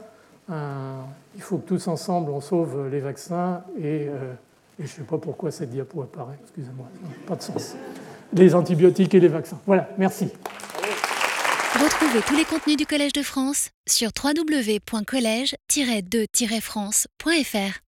[SPEAKER 2] Euh, il faut que tous ensemble, on sauve les vaccins. Et, et je ne sais pas pourquoi cette diapo apparaît, excusez-moi, pas de sens. Les antibiotiques et les vaccins. Voilà, merci.
[SPEAKER 1] Retrouvez tous les contenus du Collège de France sur www.colège-2-france.fr.